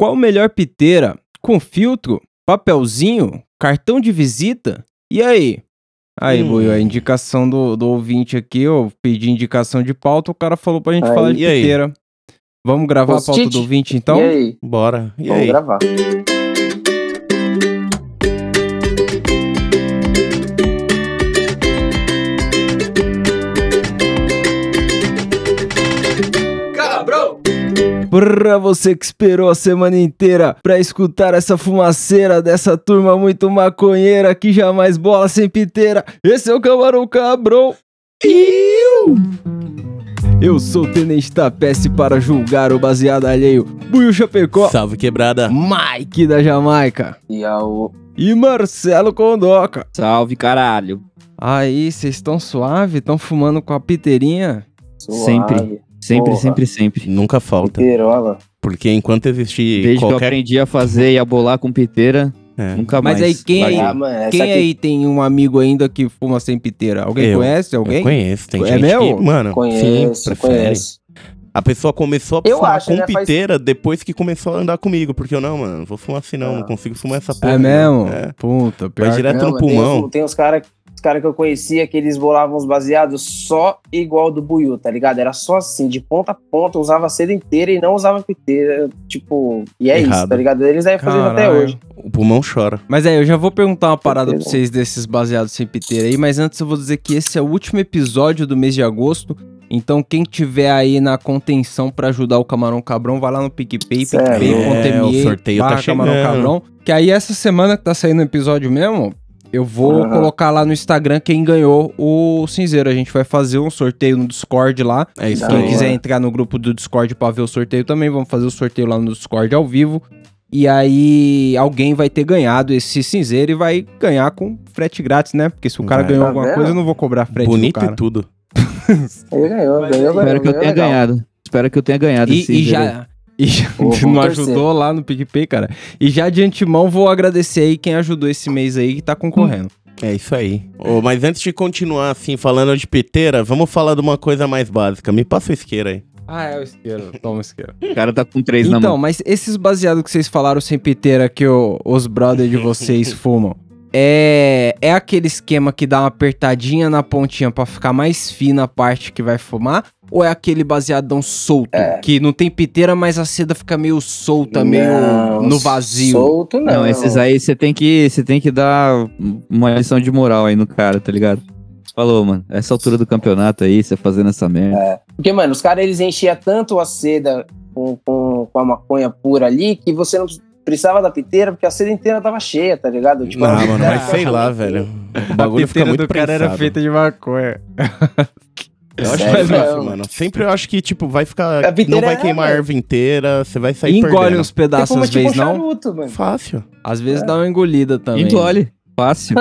Qual melhor piteira? Com filtro? Papelzinho? Cartão de visita? E aí? Aí, Hum. Buiu, a indicação do, do ouvinte aqui, eu pedi indicação de pauta, o cara falou pra gente Aí. falar de E aí? piteira. Vamos gravar a pauta do ouvinte, então? E aí? Bora. E Vamos aí? gravar. Pra você que esperou a semana inteira pra escutar essa fumaceira dessa turma muito maconheira que jamais bola sem piteira, esse é o Camarão Cabrão. Iu! Eu sou o Tenente Tapece para julgar o baseado alheio, Buiu Chapecó, Salve quebrada. Mike da Jamaica E ao... e Marcelo Condoca. Salve, caralho. Aí, vocês estão suave? Estão fumando com a piteirinha? Sempre. Sempre, Porra. sempre, sempre. Nunca falta. Piterola. Porque enquanto existir Desde que eu qualquer. aprendi a fazer e a bolar com piteira, É. nunca Mas mais. aí, quem aí? Ah, mano, Quem aqui aí tem um amigo ainda que fuma sem piteira? Alguém Eu. conhece? Eu Alguém? conheço, tem É gente mesmo? que, mano, Conheço, sim, prefere. conheço. A pessoa começou a Eu fumar acho, com né, faz- piteira depois que começou a andar comigo. Porque eu não, mano, não vou fumar assim não, Ah. não consigo fumar essa porra. É não. mesmo? É. Puta, pior. Vai direto Não, no mas tem pulmão. uns- Tem uns caras os cara que eu conhecia que eles bolavam os baseados só igual do Buiu, tá ligado? Era só assim, de ponta a ponta, usava a seda inteira e não usava piteira. Tipo, e é isso, Errado. tá ligado? Eles aí fazendo até hoje. O pulmão chora. Mas aí, eu já vou perguntar uma parada pra vocês desses baseados sem piteira aí, mas antes eu vou dizer que esse é o último episódio do mês de agosto. Então, quem tiver aí na contenção pra ajudar o Camarão Cabrão, vai lá no PicPay, picpay.me, É, o sorteio tá barra Camarão chegando. Cabrão. Que aí, essa semana que tá saindo o episódio mesmo, eu vou Aham. colocar lá no Instagram quem ganhou o cinzeiro. A gente vai fazer um sorteio no Discord lá. É isso Quem aí. quiser entrar no grupo do Discord pra ver o sorteio também, vamos fazer o sorteio lá no Discord ao vivo. E aí, alguém vai ter ganhado esse cinzeiro e vai ganhar com frete grátis, né? Porque se o cara Vai. ganhou Tá alguma vendo? coisa, eu não vou cobrar frete do Bonito cara. e tudo. Ele ganhou, Mas ganhou, Espero ganhou, que eu ganhou tenha legal. ganhado. Espero que eu tenha ganhado. E, esse e já... E vamos não torcer. ajudou lá no PicPay, cara. E já de antemão vou agradecer aí quem ajudou esse mês aí que tá concorrendo. É isso aí. Ô, mas antes de continuar assim, falando de piteira, vamos falar de uma coisa mais básica. Me passa o isqueiro aí. Ah, é o isqueiro. Toma o isqueiro. O cara tá com três na Então, mão. mas esses baseados que vocês falaram sem piteira que o- os brothers de vocês fumam, é, é aquele esquema que dá uma apertadinha na pontinha pra ficar mais fina a parte que vai fumar? Ou é aquele baseadão solto, que não tem piteira, mas a seda fica meio solta, meio Não, no vazio? Solto não. Não, esses aí você tem que você tem que dar uma lição de moral aí no cara, tá ligado? Falou, mano. Essa altura do campeonato aí, você fazendo essa merda. Porque, mano, os caras eles enchiam tanto a seda com, com, com a maconha pura ali que você não precisava da piteira porque a seda inteira tava cheia, tá ligado? Tipo, Ah, a mano, mas sei lá, velho. O A bagulho fica piteira muito do cara era feita de maconha. Eu acho Sério, mais fácil, não. mano. Sempre eu acho que, tipo, vai ficar. A piteira Não vai é, queimar a erva inteira, você vai sair Engole perdendo. uns pedaços fuma às tipo um vezes, não? charuto, mano. Fácil. Às vezes dá uma engolida também. Engole. Fácil.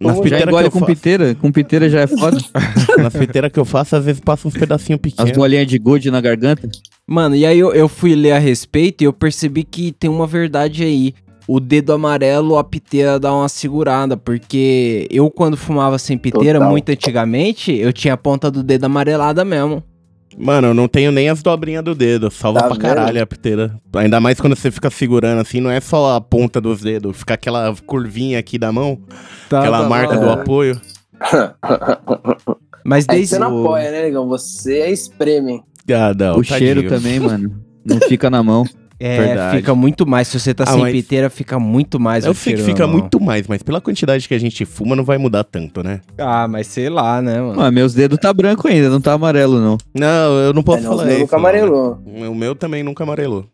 Nas Já piteiras que engole eu com faço, piteira. Com piteira já é foda. nas piteiras que eu faço, às vezes passa uns pedacinhos As pequenos. bolinhas de good na garganta. Mano, e aí eu, eu fui ler a respeito e eu percebi que tem uma verdade aí. O dedo amarelo, a piteira dá uma segurada, porque eu quando fumava sem piteira, Total. muito antigamente, eu tinha a ponta do dedo amarelada mesmo. Mano, eu não tenho nem as dobrinhas do dedo. Salva Tá pra caralho a piteira. Ainda mais quando você fica segurando assim, não é só a ponta dos dedos, fica aquela curvinha aqui da mão, Tá, aquela tá, marca tá. do apoio. Mas Aí desde você não apoia, né, negão? Você é espreme. Ah, não, o cheiro tadinho. também, mano. Não fica na mão. É, Verdade. fica muito mais. Se você tá Ah, sem mas- piteira, fica muito mais. Eu o sei que cheiro fica muito mais, mas pela quantidade que a gente fuma, não vai mudar tanto, né? Ah, mas sei lá, né, mano? Mano, meus dedos tá branco ainda, não tá amarelo, não. Não, eu não posso É, não, falar isso. nunca não, né? amarelou. O meu também nunca amarelou.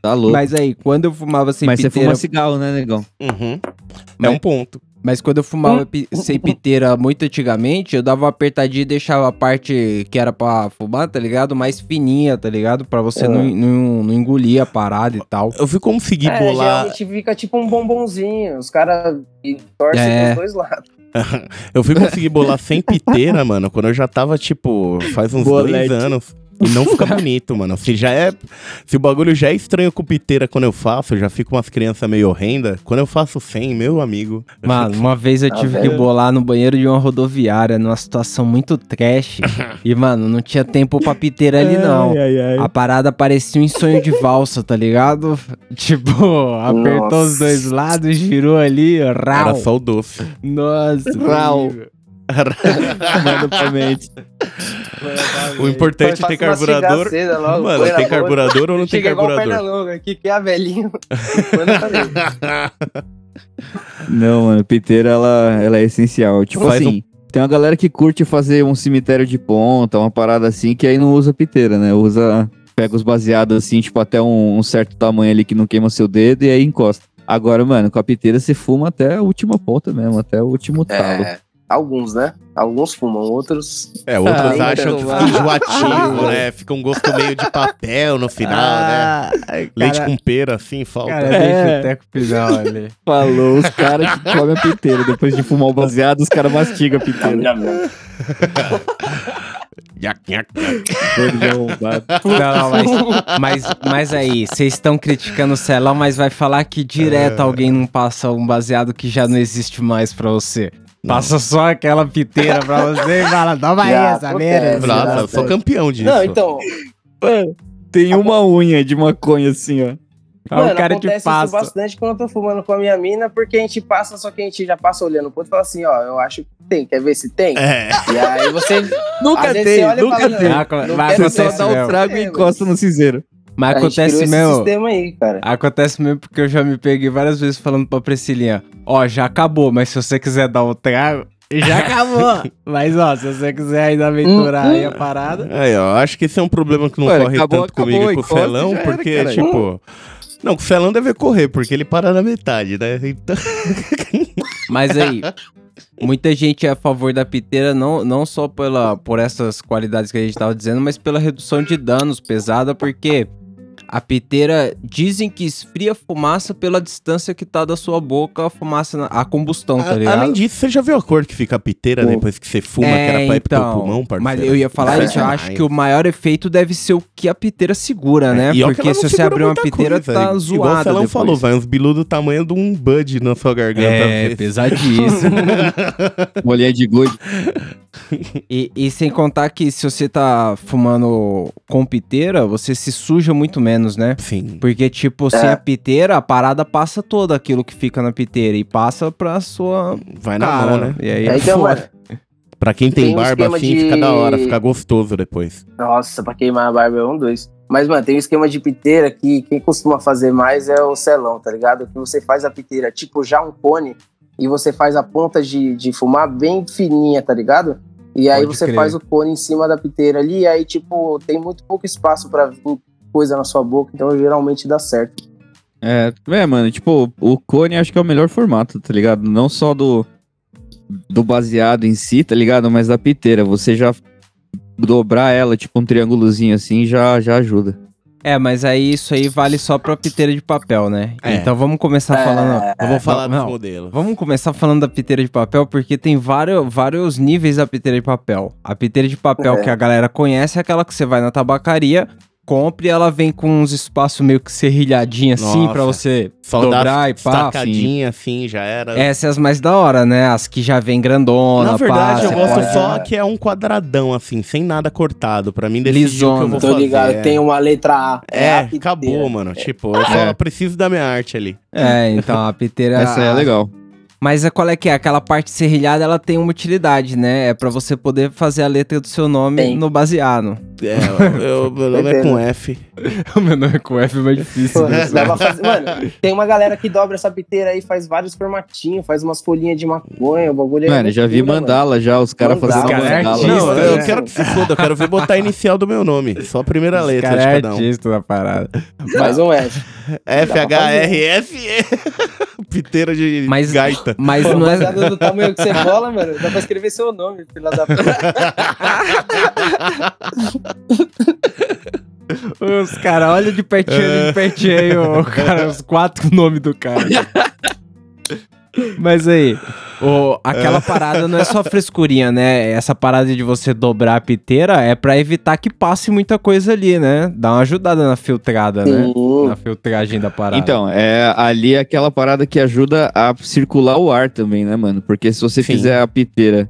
Tá louco. Mas, Mas aí, quando eu fumava sem você piteira. fuma cigarro, né, negão? Uhum. É Mas- um ponto. Mas quando eu fumava pi- sem piteira muito antigamente, eu dava uma apertadinha e deixava a parte que era pra fumar, tá ligado? Mais fininha, tá ligado? Pra você É. não, não, não engolir a parada e tal. Eu fui conseguir É, bolar. geralmente fica tipo um bombonzinho. Os caras torcem É. pros dois lados. Eu fui conseguir bolar sem piteira, mano, quando eu já tava, tipo, faz uns Bolete. dois anos. E não fica bonito, mano. Se já é. Se o bagulho já é estranho com piteira quando eu faço, eu já fico umas crianças meio horrenda. Quando eu faço sem, meu amigo. Mano, uma vez eu Ah, tive que bolar no banheiro de uma rodoviária, numa situação muito trash. e, mano, não tinha tempo pra piteira ali, não. A parada parecia um sonho de valsa, tá ligado? Tipo, apertou Nossa. os dois lados, girou ali, Era rau. só o doce. Nossa, Rau. Manda pra mente. O importante é ter carburador. Logo, Mano, tem carburador ou não tem Chega igual perna carburador? longa aqui, que é a. Não, mano, piteira, ela, ela é essencial. Tipo Faz assim, tem uma galera que curte fazer um cemitério de ponta, uma parada assim, que aí não usa piteira, né? Usa, pega os baseados assim, tipo, até um, um certo tamanho ali que não queima seu dedo e aí encosta. Agora, mano, com a piteira você fuma até a última ponta mesmo, até o último talo. É, alguns, né? Alguns fumam, outros. É, outros Ah, acham que fica enjoativo, né? Fica um gosto meio de papel no final, né? Ai, Leite cara, com pera, assim, falta. Cara, É. teco final ali. Falou, os caras que comem a piteira. Depois de fumar o baseado, os caras mastigam a piteira. Nhac, nhac, não, mas, mas, mas aí, vocês estão criticando o Celão, mas vai falar que direto É. alguém não passa um baseado que já não existe mais pra você. Não. Passa só aquela piteira pra você e fala, toma aí essa merda. Nossa, Exato. eu sou campeão disso. Não, então. Mano, tem uma unha de maconha assim, ó. Mano, o cara te acontece isso passa. bastante quando eu tô fumando com a minha mina, porque a gente passa, só que a gente já passa olhando pro outro e fala assim, ó, eu acho que tem, quer ver se tem? É. E aí você. Nunca tem, você olha e nunca fala, tem. não, Ah, não mas quero Você só dá o trago e É, encosta no cinzeiro. Mas a acontece mesmo. sistema aí, cara. Acontece mesmo porque eu já me peguei várias vezes falando pra Priscilinha, ó, já acabou, mas se você quiser dar um trago, já acabou. mas ó, se você quiser ainda aventurar aí a parada. Aí, ó, acho que esse é um problema que não Olha, corre acabou, tanto comigo acabou, e com o era, porque, caralho. tipo. Não, com o Celão deve correr, porque ele para na metade, né? Então, Mas aí, muita gente é a favor da piteira, não, não só pela, por essas qualidades que a gente tava dizendo, mas pela redução de danos pesada, porque a piteira dizem que esfria a fumaça pela distância que tá da sua boca a fumaça, a combustão, tá a- ligado? além disso, você já viu a cor que fica a piteira Pô. depois que você fuma, que era pra ir pro teu pulmão, parceiro? É, então, mas eu ia falar isso, eu demais. acho que o maior efeito deve ser o que a piteira segura, né? E Porque se você abrir uma piteira, coisa, tá Igual o zoada Celão falou, vai uns bilu do tamanho de um bud na sua garganta. É, vezes. pesadíssimo. Molhinha de gude. E, e sem contar que se você tá fumando com piteira, você se suja muito menos, né? Sim. Porque, tipo, sem a piteira, a parada passa todo aquilo que fica na piteira e passa pra sua Vai na cara, mão, né? E aí É, é então, foda. mano, Pra quem tem, Tem barba assim, de- fica da hora, fica gostoso depois. Nossa, pra queimar a barba é um dois. Mas, mano, tem um esquema de piteira que quem costuma fazer mais é o celão, tá ligado? Que você faz a piteira tipo já um cone e você faz a ponta de, de fumar bem fininha, tá ligado? E aí Pode você crer. faz o cone em cima da piteira ali, e aí, tipo, tem muito pouco espaço pra vir coisa na sua boca, então geralmente dá certo. É, é, mano, tipo, o cone acho que é o melhor formato, tá ligado? Não só do, do baseado em si, tá ligado? Mas da piteira. Você já dobrar ela, tipo um triângulozinho assim, já, já ajuda. É, mas aí isso aí vale só pra piteira de papel, né? É. Então vamos começar É. falando. Eu vou falar dos não, modelos. Vamos começar falando da piteira de papel, porque tem vários, vários níveis da piteira de papel. A piteira de papel É. que a galera conhece é aquela que você vai na tabacaria, compra e ela vem com uns espaços meio que serrilhadinhos assim Nossa. pra você Só dobrar dá e pá. estacadinha assim, já era. Essas é as mais da hora, né? As que já vem grandona, Na verdade, pá, eu gosto pode- só que é um quadradão, assim, sem nada cortado. Pra mim, decidir o que eu Lisona. vou Tô fazer. ligado, é. tem uma letra A. É, a piteira. acabou, mano. Tipo, eu só É. preciso da minha arte ali. É, então a piteira... Essa aí é legal. Mas é qual é que é? Aquela parte serrilhada, ela tem uma utilidade, né? É pra você poder fazer a letra do seu nome no baseado. É, eu, meu nome é com F. o meu nome é com F, mas difícil. Pô, né? dá pra fazer- Mano, tem uma galera que dobra essa piteira aí, faz vários formatinhos, faz umas folhinhas de maconha, o bagulho é Mano, já vi mandala já, os caras fazendo Os cara é mandala. artista, Não, né? eu quero que se foda, eu quero ver botar a inicial do meu nome. Só a primeira Esse letra cara de é cada um. artista da parada. Faz um F. F, H, R, F, E. Piteira de Mas- gaita. Mas Pô, não é... baseado do tamanho que você rola, mano, dá pra escrever seu nome, filha da puta. Os caras, olha de pertinho, de pertinho aí, o cara, os quatro nomes do cara. Mas aí, o, aquela parada não é só frescurinha, né? Essa parada de você dobrar a piteira é pra evitar que passe muita coisa ali, né? Dá uma ajudada na filtrada, né? Sim. Na filtragem da parada. Então, é ali é aquela parada que ajuda a circular o ar também, né, mano? Porque se você Sim. fizer a piteira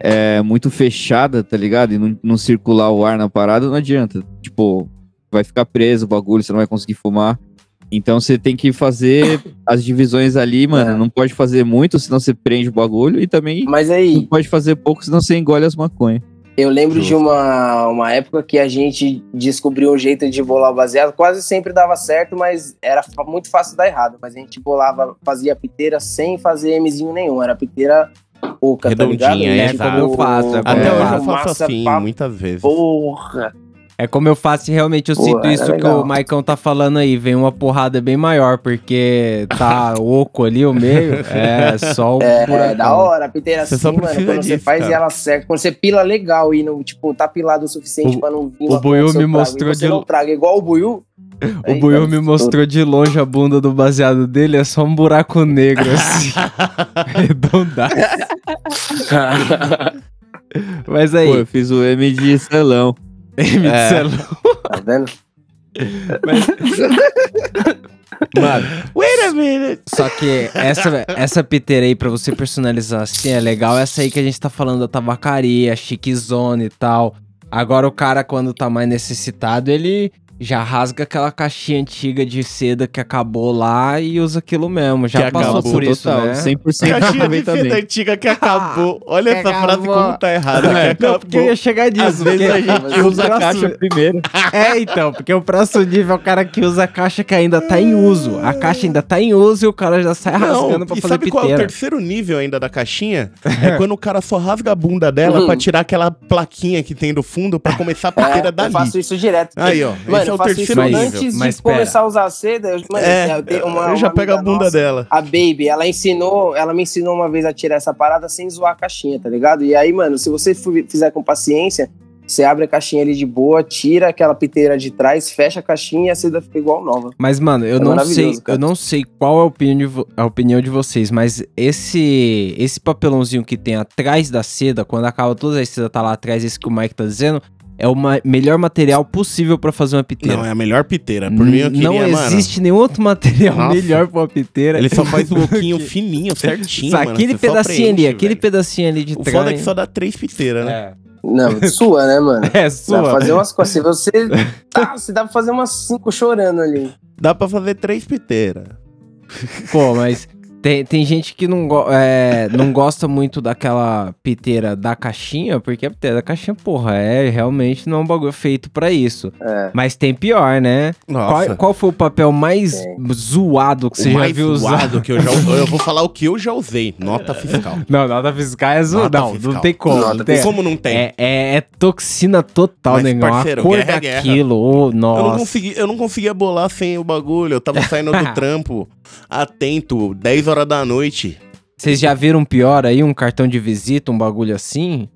é, muito fechada, tá ligado? E não, não circular o ar na parada, não adianta. Tipo, vai ficar preso o bagulho, você não vai conseguir fumar. Então você tem que fazer as divisões ali, mano. É. Não pode fazer muito, senão você prende o bagulho. E também Mas não aí, pode fazer pouco, senão você engole as maconhas. eu lembro de Justo. uma, uma época que a gente descobriu um jeito de bolar o baseado. Quase sempre dava certo, mas era muito fácil dar errado. Mas a gente bolava, fazia piteira sem fazer Mzinho nenhum. Era piteira pouca, tá ligado? Redondinha, é, tipo, como eu faço, é como Até hoje eu faço. assim, pra muitas vezes. Porra! É como eu faço e realmente eu Pô, sinto é isso que o Maicon tá falando aí. Vem uma porrada bem maior, porque tá oco ali o meio. É só o É, buracão. da hora, a piteira Você assim, só mano, quando você disso, faz cara. e ela certa, quando você pila legal e não, tipo, tá pilado o suficiente O- pra não vir o Buiu me trago, mostrou e você de- não traga igual o Buiu. O Buiu me mostrou de longe a bunda do baseado dele, é só um buraco negro, assim. Arredondado. Mas aí, Pô, eu fiz o M de selão. M É. Celão, Tá vendo? Mano, wait a minute. Só que essa, essa piteira aí, pra você personalizar assim, é legal essa aí que a gente tá falando da tabacaria, chiquezone e tal. Agora o cara, quando tá mais necessitado, ele já rasga aquela caixinha antiga de seda que acabou lá e usa aquilo mesmo. Já Que passou acabou por isso, total, né? 100% de Caixinha de seda antiga que acabou. Olha Que essa frase acabou. como tá errada. É, que não, porque eu ia chegar disso. Às vezes a gente usa a caixa primeiro. É, então, porque o próximo nível é o cara que usa a caixa que ainda tá em uso. A caixa ainda tá em uso e o cara já sai rasgando Não, pra e fazer sabe qual é o piteira. terceiro nível ainda da caixinha? É quando o cara só rasga a bunda dela Uhum. pra tirar aquela plaquinha que tem do fundo pra começar a piteira É, dali. eu faço isso direto. Aí, ó. Mano, esse é eu o faço terceiro isso nível. antes Mas de pera. começar a usar a seda. Eu, mano, É, eu tenho uma, eu já uma pego a bunda nossa, dela. A Baby, ela ensinou, ela me ensinou uma vez a tirar essa parada sem zoar a caixinha, tá ligado? E aí, mano, se você fizer com paciência, você abre a caixinha ali de boa, tira aquela piteira de trás, fecha a caixinha e a seda fica igual nova. Mas, mano, eu É não sei, cara. eu não sei qual é a opinião, de vo- a opinião de vocês, mas esse esse papelãozinho que tem atrás da seda, quando acaba toda a seda tá lá atrás, esse que o Mike tá dizendo, é o ma- melhor material possível pra fazer uma piteira. Não, é a melhor piteira. Por mim, eu queria, não mano. existe nenhum outro material Nossa. melhor pra uma piteira. Ele só faz o oquinho fininho, certinho, Só mano. aquele pedacinho ali, preenche, aquele velho. pedacinho ali de O trás. foda é que só dá três piteiras, né? É, Não, sua, né, mano? é Dá sua. pra fazer umas coisas. Se você. Tá, você dá pra fazer umas cinco chorando ali. Dá pra fazer três piteiras. Pô, mas tem, tem gente que não, go- é, não gosta muito daquela piteira da caixinha, porque a piteira da caixinha, porra, é realmente não é um bagulho feito pra isso. É. Mas tem pior, né? Nossa. Qual, qual foi o papel mais Tem. zoado que o você já mais viu usar? zoado que eu já Eu vou falar o que eu já usei. Nota fiscal. Não, nota fiscal é zoado. Não, fiscal. não tem como. Nota não tem- Como não tem? É, é, é toxina total, Mas, negão. parceiro, a cor guerra é guerra. daquilo, ô, Eu não, nossa. consegui, eu não conseguia bolar sem o bagulho. Eu tava saindo do trampo, atento, 10 horas da noite. Vocês já viram pior aí? Um cartão de visita, um bagulho assim?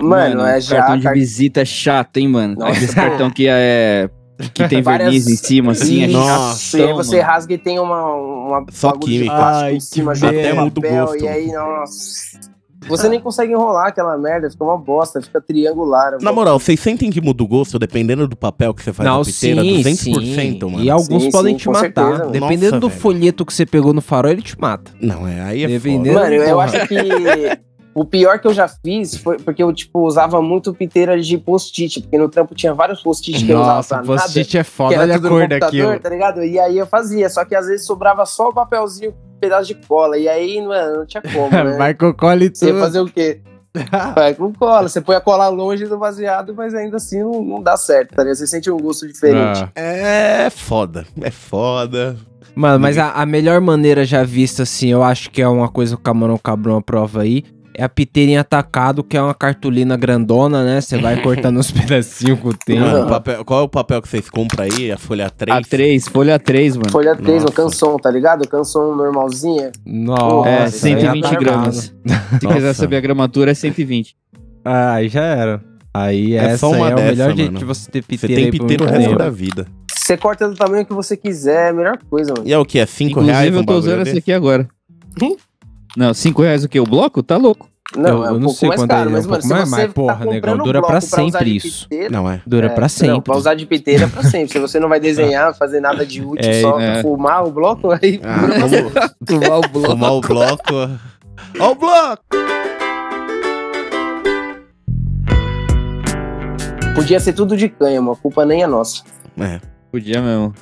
Mano, é já. cartão de visita é chato, hein, mano? Nossa. Aquele cartão que é. Que tem Várias- verniz em cima, assim, é Nossa, e aí você mano. rasga e tem uma, uma Só química. Ai, em cima que junto com merda. o Muda o papel, gosto. E aí, nossa. Você nem consegue enrolar aquela merda, fica uma bosta, fica triangular. Na moral, vocês sentem que muda o gosto dependendo do papel que você faz não, na piteira? sim, 200%, sim. mano. E alguns Sim, podem sim, te matar. certeza. Dependendo Nossa, do velho. folheto que você pegou no farol, ele te mata. Não, é, aí é Dependendo- foda. Mano, eu acho que o pior que eu já fiz foi porque eu, tipo, usava muito piteira de post-it, porque no trampo tinha vários post-it que eu usava Nossa, pra post-it é foda, olha a tudo cor daquilo. tá ligado? E aí eu fazia, só que às vezes sobrava só o papelzinho, um pedaço de cola, e aí, mano, não tinha como, né? Vai com cola e Você ia tudo. fazer o quê? Vai com cola. Você põe a cola longe do baseado, mas ainda assim não, não dá certo, tá ligado? Você sente um gosto diferente. Ah. É foda. É foda. Mano, mas a, a melhor maneira já vista, assim, eu acho que é uma coisa que o Camarão Cabrão aprova aí, é a piteira em atacado, que é uma cartolina grandona, né? Você vai cortando uns pedacinhos com o tempo. Mano, papel- qual é o papel que vocês compram aí? A folha 3? A3, folha 3, mano. Folha 3, Nossa. o canção, tá ligado? Canção normalzinha. Nossa, É, Nossa, isso aí 120 atacado. gramas. Se Nossa. quiser saber a gramatura, é 120. Ah, aí já era. Aí É essa só uma é o dessa, melhor jeito mano. de você ter Você piteira tem aí por piteiro o resto da vida. Você corta do tamanho que você quiser, é a melhor coisa, mano. E é o que? É 5 Inclusive, reais um eu tô usando desse? essa aqui agora. Não, 5 reais o quê? O bloco? Tá louco. Não, Eu- é eu um não pouco sei mais quanto caro, é, mas, é um mano, pouco mais, mas, porra, tá negão, dura pra sempre isso. piteira, Não é. Dura pra Não, sempre. pra usar de piteira é pra sempre. Se você não vai desenhar, fazer nada de útil, É, só é. fumar o bloco, aí Ah, pra Fumar o bloco. fumar o bloco. Ó o bloco! Podia ser tudo de cânhamo, a culpa nem é nossa. É. Podia mesmo.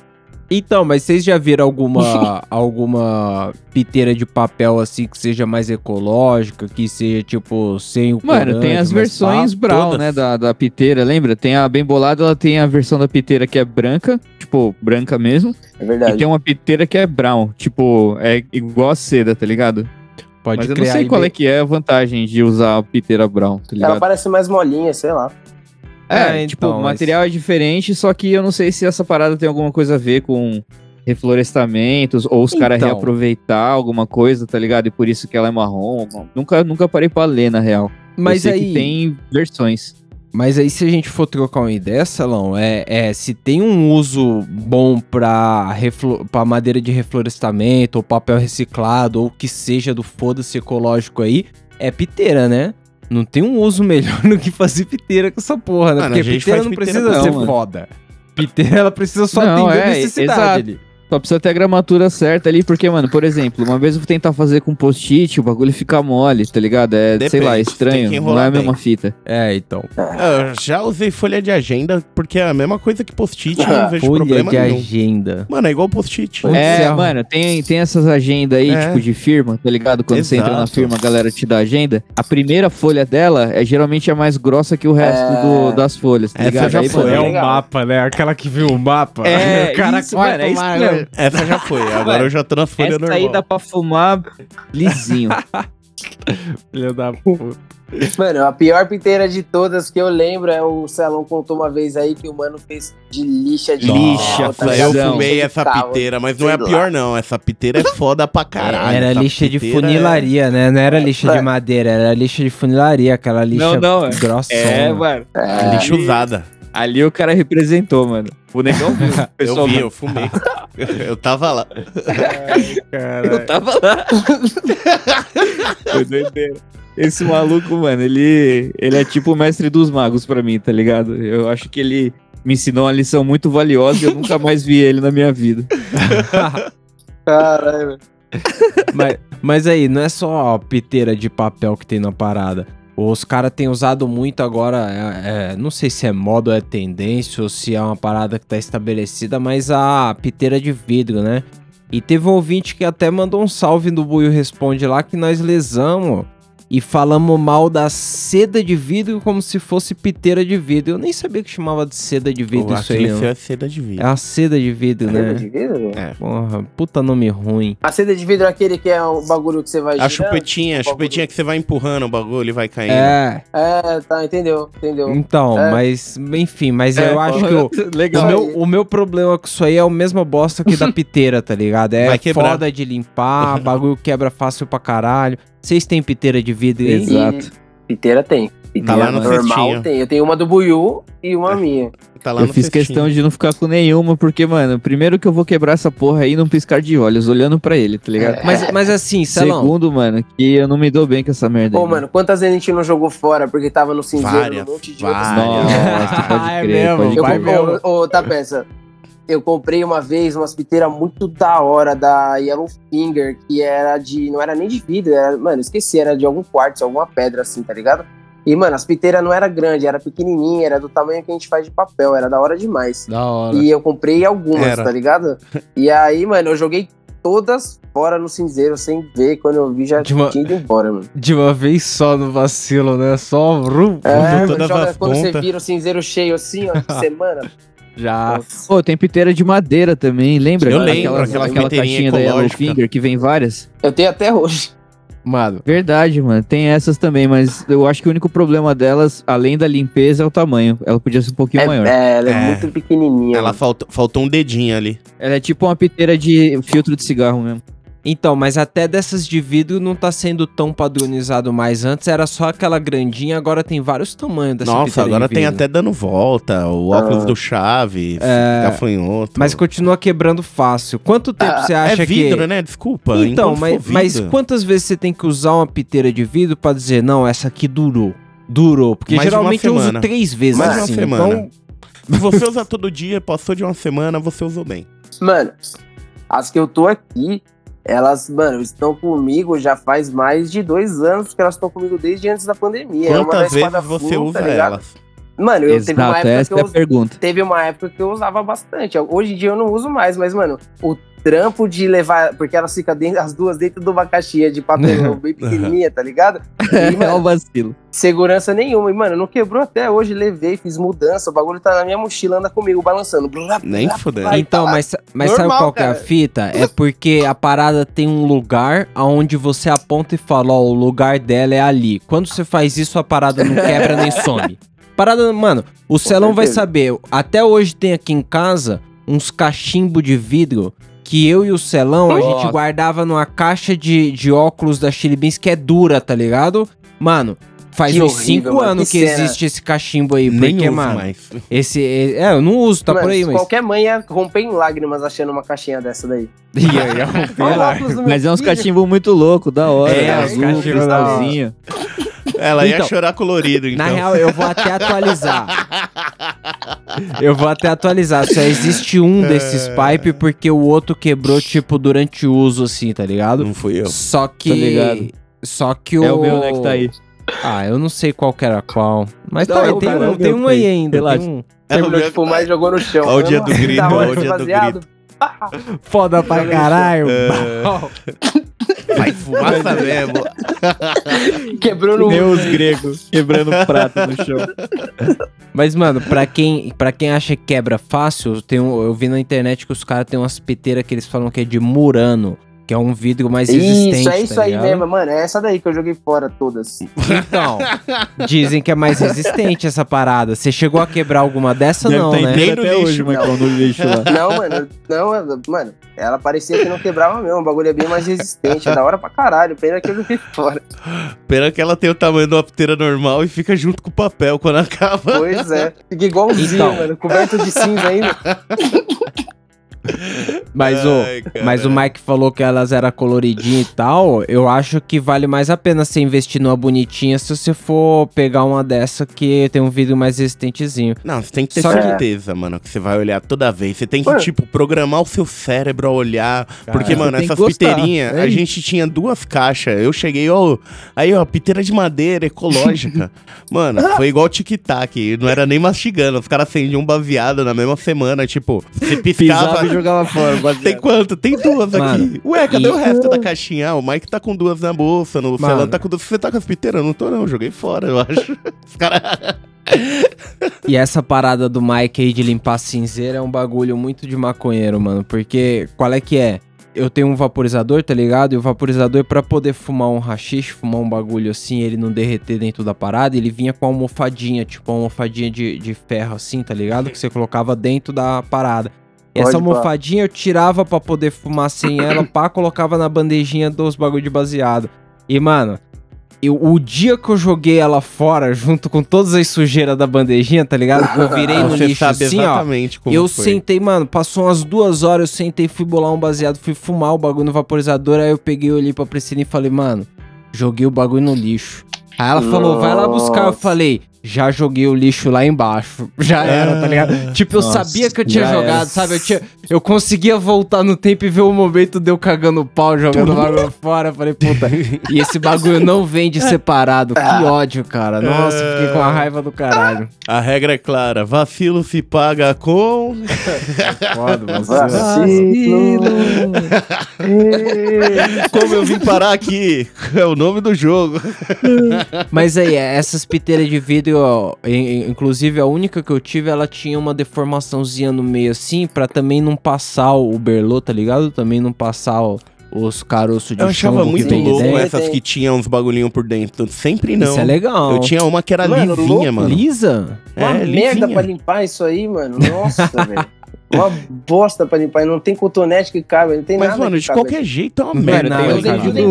Então, mas vocês já viram alguma alguma piteira de papel assim que seja mais ecológica, que seja tipo sem o Mano, corante, tem as versões pá? brown, todas. né, da, da piteira, lembra? Tem a bem bolada, ela tem a versão da piteira que é branca, tipo, branca mesmo. É E verdade. tem uma piteira que é brown, tipo, é igual a seda, tá ligado? Pode Mas eu não sei qual é que é a vantagem de usar a piteira brown, tá Ela ligado? parece mais molinha, sei lá. É, É, tipo, então, o mas- material é diferente, só que eu não sei se essa parada tem alguma coisa a ver com reflorestamentos ou os caras Então. reaproveitar alguma coisa, tá ligado? E por isso que ela é marrom. Nunca, nunca parei pra ler, na real. Mas eu sei aí, que tem versões. mas aí se a gente for trocar uma ideia, Salão, é, é se tem um uso bom pra, pra madeira de reflorestamento, ou papel reciclado, ou que seja do foda-se ecológico aí, é piteira, né? Não tem um uso melhor do que fazer piteira com essa porra, né? Mano, a Porque gente piteira não piteira precisa não, ser mano. foda. Piteira, ela precisa só Não, atender é, a necessidade exato. ali. Só precisa ter a gramatura certa ali, porque, mano, por exemplo, uma vez eu fui tentar fazer com post-it, o bagulho fica mole, tá ligado? É, sei Depende, lá, tem estranho. Não é a mesma bem. fita. É, então. Eu já usei folha de agenda, porque é a mesma coisa que post-it, eu não vejo Folha problema de nenhum. agenda. Mano, é igual post-it. É, arruma? mano, tem, tem essas agendas aí, É. tipo, de firma, tá ligado? Quando você entra na Exato. firma, a galera te dá agenda. A primeira folha dela é geralmente a mais grossa que o resto É. do- das folhas, tá Essa ligado? já Aí, foi, mano, é um legal. mapa, né? Aquela que viu o mapa. É, o cara isso, mano, é isso Essa já foi, agora Mano, eu já tô na folha Essa aí normal. dá pra fumar lisinho. Filho da puta. Mano, a pior piteira de todas que eu lembro é o Celão contou uma vez aí que o mano fez de lixa de Lixa, Nossa, eu fumei essa piteira, mas não é a pior não. Essa piteira é foda pra caralho. Era Essa lixa de piteira funilaria, né? Não era lixa de É. madeira, era lixa de funilaria, aquela lixa Não, não, é. grossa. é, mano. É, É, lixa usada. Ali o cara representou, mano. O negão viu, Eu pessoal. vi, eu fumei. eu tava lá. Eu tava lá. Foi doideira. Esse maluco, mano, ele, ele é tipo o mestre dos magos pra mim, tá ligado? Eu acho que ele me ensinou uma lição muito valiosa e eu nunca mais vi ele na minha vida. caralho. mas, mas aí, não é só a piteira de papel que tem na parada. Os caras têm usado muito agora, é- é, não sei se é moda ou é tendência ou se é uma parada que tá estabelecida, mas a piteira de vidro, né? E teve um ouvinte que até mandou um salve no Buio Responde lá que nós lesamos e falamos mal da seda de vidro como se fosse piteira de vidro. Eu nem sabia que chamava de seda de vidro Pô, isso aí, não. é seda de vidro. É a seda de vidro, Seda né? de vidro? É. Porra, puta nome ruim. A seda de vidro é aquele que é o bagulho que você vai A girando? chupetinha, a o chupetinha que você vai empurrando o bagulho e vai caindo. É, É, tá, entendeu, entendeu. então, É. mas, enfim, mas É, eu acho que o, o, Legal. Isso meu, o meu problema com isso aí é o mesmo bosta que da piteira, tá ligado? É Vai quebrar. foda de limpar, bagulho quebra fácil pra caralho. Vocês têm piteira de vidro aí? Exato. E piteira tem. Piteira Tá lá no normal cestinho. tem. Eu tenho uma do Buiu e uma minha. Tá lá Eu no fiz cestinho. questão de não ficar com nenhuma, porque, mano, primeiro que eu vou quebrar essa porra aí num piscar de olhos, olhando pra ele, tá ligado? Mas, mas assim, Celão, Segundo, mano, que eu não me dou bem com essa merda. Pô, aí, mano, quantas vezes a gente não jogou fora porque tava no cinzeiro Várias, um monte de várias. outras Nossa, pode É crer, mesmo, pode Eu vai crer. comprei, ô, ô, tá peça. Eu comprei uma vez umas piteiras muito da hora da Yellow Finger, que era de. Não era nem de vidro, era, mano, esqueci, era de algum quartzo, alguma pedra assim, tá ligado? E, mano, as piteiras não era grande, era pequenininha, era do tamanho que a gente faz de papel, era da hora demais. da hora. E eu comprei algumas, Era. tá ligado? E aí, mano, eu joguei todas fora no cinzeiro, sem ver. Quando eu vi, já De uma- tinha ido embora, mano. De uma vez só no vacilo, né? Só rum, É, todas joga, quando você pontas. vira o cinzeiro cheio assim, ó, de semana. Já. Pô, tem piteira de madeira também, lembra? Eu Aquela- lembro, aquela aquela caixinha da Yellow ecológica. Finger que vem várias. Eu tenho até hoje. Mano, Verdade, mano. Tem essas também, mas eu acho que o único problema delas, além da limpeza, é o tamanho. Ela podia ser um pouquinho É, maior. é, ela é, É. muito pequenininha. Ela faltou, faltou um dedinho ali. Ela é tipo uma piteira de filtro de cigarro mesmo. Então, mas até dessas de vidro não tá sendo tão padronizado mais. Antes era só aquela grandinha, agora tem vários tamanhos dessa Nossa, agora tem até dando volta, o óculos Ah. do Chaves, É, gafanhoto. Mas continua quebrando fácil. Quanto tempo Ah, você acha é vidro, que... né? Desculpa. Então, mas, mas quantas vezes você tem que usar uma piteira de vidro pra dizer, não, essa aqui durou? Durou. Porque Mais geralmente eu uso três vezes Mais de uma assim. semana. Então, Se você usa todo dia, passou de uma semana, você usou bem. Mano, as que eu tô aqui, elas, mano, estão comigo já faz mais de dois anos que elas estão comigo desde antes da pandemia. é Quantas vezes espada você full, usa tá elas? Mano, eu teve uma Exato, época essa que é eu a pergunta. teve uma época que eu usava bastante. Hoje em dia eu não uso mais, mas, mano, o trampo de levar. Porque elas ficam dentro, as duas dentro de uma caixinha de papelão bem pequenininha, tá ligado? E, É o mano, vacilo. segurança nenhuma. E, mano, não quebrou até hoje. Levei, fiz mudança. O bagulho tá na minha mochila, anda comigo, balançando. Blá, Nem fudendo. Então, tá mas, mas sabe Normal, qual que é a cara. fita? É porque a parada tem um lugar aonde você aponta e fala, ó, o lugar dela é ali. Quando você faz isso, a parada não quebra nem some. Parada, mano, o Celão vai saber. Até hoje tem aqui em casa uns cachimbo de vidro que eu e o Celão a gente guardava numa caixa de, de óculos da Chili Beans que é dura, tá ligado? Mano, faz Que uns horrível, 5 mano, anos que que, existe esse cachimbo aí. Nem porque, uso mano, mais. esse. É, eu não uso, tá Mano, por aí, mas. Qualquer mãe ia romper em lágrimas achando uma caixinha dessa daí. Ia, ia romper Mas é uns filho. cachimbos muito loucos, da hora. É, uns azul, cachimbos cristalzinho. Ela ia Então, chorar colorido, então. Na real, eu vou até atualizar. Eu vou até atualizar. Só existe um desses pipe porque o outro quebrou, tipo, durante o uso, assim, tá ligado? Não fui eu. Só que. Tô ligado. Só que o. É o meu, né, que tá aí. Ah, eu não sei qual que era qual. Mas Não, tá, é o tem, meu, um, é tem um aí ainda. Relaxa. Tem um Terminou É de fumar e jogou no chão. Ó o dia do grito, ó o dia do baseado. foda pra Joga no Vai fumaça mesmo. Quebrou no. Meus gregos quebrando prato no chão. Mas, mano, pra quem, pra quem acha que quebra fácil, tem um, eu vi na internet que os caras têm umas piteiras que eles falam que é de Murano, que é um vidro mais resistente. Isso, é isso tá aí ligado? mesmo, mano. É essa daí que eu joguei fora todas. Então, dizem que é mais resistente essa parada. Você chegou a quebrar alguma dessa, Deve não, tá né? Nem no até lixo, hoje, Marcão, no lixo lá. Não, mano. Não, mano. Ela parecia que não quebrava mesmo. O bagulho é bem mais resistente. É da hora pra caralho. Pena que eu joguei fora. Pena que ela tem o tamanho de uma piteira normal e fica junto com o papel quando acaba. Pois é. Fica igualzinho, Então. mano. Coberto de cinza ainda. Mas, o, Ai, cara. mas o Mike falou que elas eram coloridinhas e tal. Eu acho que vale mais a pena você investir numa bonitinha se você for pegar uma dessa que tem um vidro mais resistentezinho. Não, você tem que ter Só que- certeza, mano, que você vai olhar toda vez. Você tem que, Mano. tipo, programar o seu cérebro a olhar. porque, mano, essas que piteirinhas, é a gente tinha duas caixas. Eu cheguei, ó, aí, ó, piteira de madeira, ecológica. mano, foi igual tic-tac. Não era nem mastigando. Os caras acendiam um baseado na mesma semana. Tipo, você piscava. Jogava fora. baseado. Tem quanto? Tem duas Mano, aqui. Ué, cadê o resto da caixinha? Ah, o Mike tá com duas na bolsa, no Mano. Celão tá com duas. Você tá com as piteiras? Eu Não tô, não. Joguei fora, eu acho. Os caras. E essa parada do Mike aí de limpar cinzeiro é um bagulho muito de maconheiro, mano. Porque qual é que é? Eu tenho um vaporizador, tá ligado? E o vaporizador, pra poder fumar um rachixe, fumar um bagulho assim, ele não derreter dentro da parada, ele vinha com uma almofadinha, tipo uma almofadinha de, de ferro assim, tá ligado? Que você colocava dentro da parada. E essa pá. almofadinha eu tirava pra poder fumar sem ela, pá, colocava na bandejinha dos bagulho de baseado. E, mano, eu, o dia que eu joguei ela fora, junto com todas as sujeiras da bandejinha, tá ligado? Que eu virei no Você lixo sabe assim, ó. Eu foi. sentei, mano, passou umas duas horas, eu sentei, fui bolar um baseado, fui fumar o bagulho no vaporizador, aí eu peguei, olhei pra Priscila e falei, mano, joguei o bagulho no lixo. Aí ela falou, vai lá buscar. Eu Nossa. falei, já joguei o lixo lá embaixo. Já era, tá ligado? Tipo, eu Nossa, sabia que eu tinha jogado, era. sabe? Eu, tinha, eu conseguia voltar no tempo e ver o momento de eu cagando o pau, jogando o bagulho fora. Falei, puta, e esse bagulho não vende separado. Que ódio, cara. Nossa, fiquei com a raiva do caralho. A regra é clara: vacilo se paga com. Foda. Vacilo. Como eu vim parar aqui? É o nome do jogo. Mas aí, essas piteiras de vidro, ó, in- inclusive a única que eu tive, ela tinha uma deformaçãozinha no meio assim, pra também não passar o berlô, tá ligado? Também não passar o- os caroços de Eu achava muito louco dentro. né? essas que tinham uns bagulhinhos por dentro. Sempre não. Isso é legal. Eu tinha uma que era Mano, lisinha, louco. mano. Lisa? Uma É, merda lisinha. pra limpar isso aí, mano. Nossa, velho. Uma bosta pra limpar. Não tem cotonete que cabe, não tem Mas, nada mano, que de cabe qualquer jeito é uma Não merda. tem nada, Tem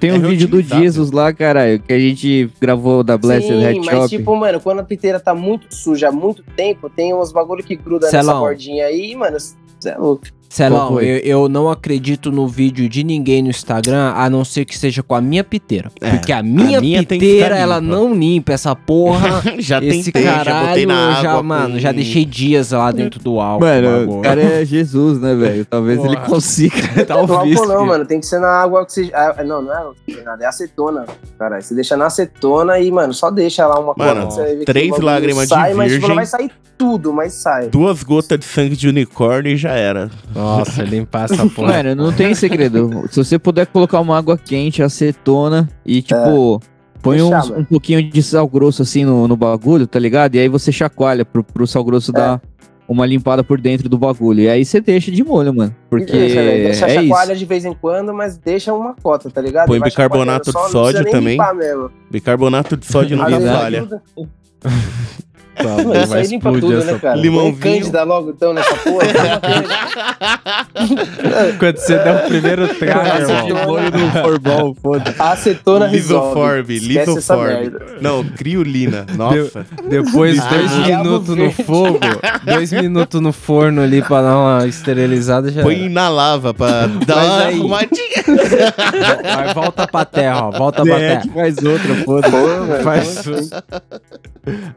Tem um É vídeo do. Jesus lá, caralho, que a gente gravou da Blessed Sim, Head mas Shop. tipo, mano, quando a piteira tá muito suja há muito tempo, tem uns bagulho que gruda nessa Celão. bordinha aí, mano. Cê é louco. Celão, eu, eu não acredito no vídeo de ninguém no Instagram, a não ser que seja com a minha piteira. É, Porque a minha, a minha piteira, ela não limpa essa porra. já Esse tentei, já caralho, botei na água. já, mano, com- já deixei dias lá dentro do álcool. Mano, o cara é Jesus, né, velho? Talvez ele Porra. consiga. tá Não, álcool vício, não, filho. mano. Tem que ser na água oxigenada. Não, não é oxigenada, é acetona. Caralho, você deixa na acetona e, mano, só deixa lá uma Mano, cota, você vai ver que três lágrimas de sai, Mas tipo, virgem. não vai sair tudo, mas sai. Duas gotas de sangue de unicórnio e já era. Nossa, limpar essa porra. Mano, não tem segredo. Se você puder colocar uma água quente, acetona e, tipo, põe Deixar, uns- mano. um pouquinho de sal grosso assim no, no bagulho, tá ligado? E aí você chacoalha pro, pro sal grosso dar uma limpada por dentro do bagulho. E aí você deixa de molho, mano. Porque deixa, velho. Deixa é chacoalha isso. de vez em quando, mas deixa uma cota, tá ligado? Põe vai bicarbonato de sódio também. Bicarbonato de sódio não ajuda. Tá, Mano, isso vai aí limpa tudo, essa né, cara? Limãozinho. Cândida logo, então, nessa porra. Quando você der o primeiro trago, irmão. molho no forbol, foda A acetona resolve. Lisoform, Esquece essa lisoform. merda. Não, criolina. Nossa. Depois, dois Ah, minutos no fogo, dois minutos no forno ali pra dar uma esterilizada já. Põe na lava pra dar Mas uma aí- arrumadinha. era. Vai, volta pra terra, ó. Volta pra terra. Faz outra, foda Porra, velho.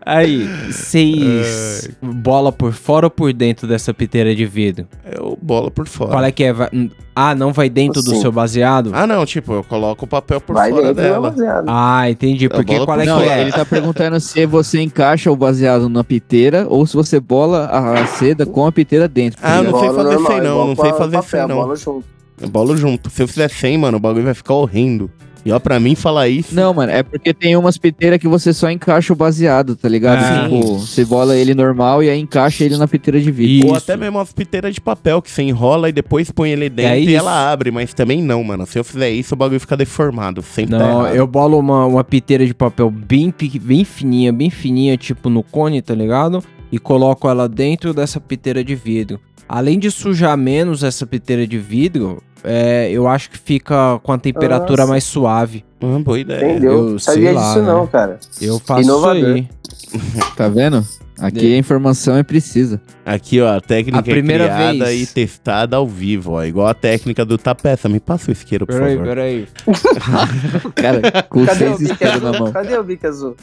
Aí, vocês bola por fora ou por dentro dessa piteira de vidro? Eu bola por fora. Qual é que é? Vai- Ah, não vai dentro do seu baseado? Ah, não, tipo, eu coloco o papel por Vai fora dentro do dela. baseado. Ah, entendi. Porque bola qual é por Não, que é? ele tá perguntando se você encaixa o baseado na piteira ou se você bola a seda com a piteira dentro. tá Ah, ligado? não sei fazer normal, sem não, igual não sei fazer papel, sem não. bola junto. Eu bolo junto. Se eu fizer 100, mano, o bagulho vai ficar horrendo. E ó, pra mim falar isso. Não, mano, é porque tem umas piteiras que você só encaixa o baseado, tá ligado? Ah. Tipo, você bola ele normal e aí encaixa ele na piteira de vidro. Ou até mesmo as piteiras de papel que você enrola e depois põe ele dentro É e ela abre, mas também não, mano. Se eu fizer isso, o bagulho fica deformado. Sempre tá Não, errado. eu bolo uma, uma piteira de papel bem, bem fininha, bem fininha, tipo no cone, tá ligado? E coloco ela dentro dessa piteira de vidro. Além de sujar menos essa piteira de vidro, é, eu acho que fica com a temperatura Nossa. mais suave. Ah, boa ideia. Entendeu? eu Sabia sei lá, disso né? não, cara. Eu faço Inovador. isso aí. Tá vendo? Aqui a informação é precisa. Aqui, ó, a técnica A primeira é criada vez. e testada ao vivo, ó. Igual a técnica do tapeça. Me passa o isqueiro, por Peraí, favor. peraí. Cara, com Cadê o seis bico isqueiros na mão. Cadê o bico azul?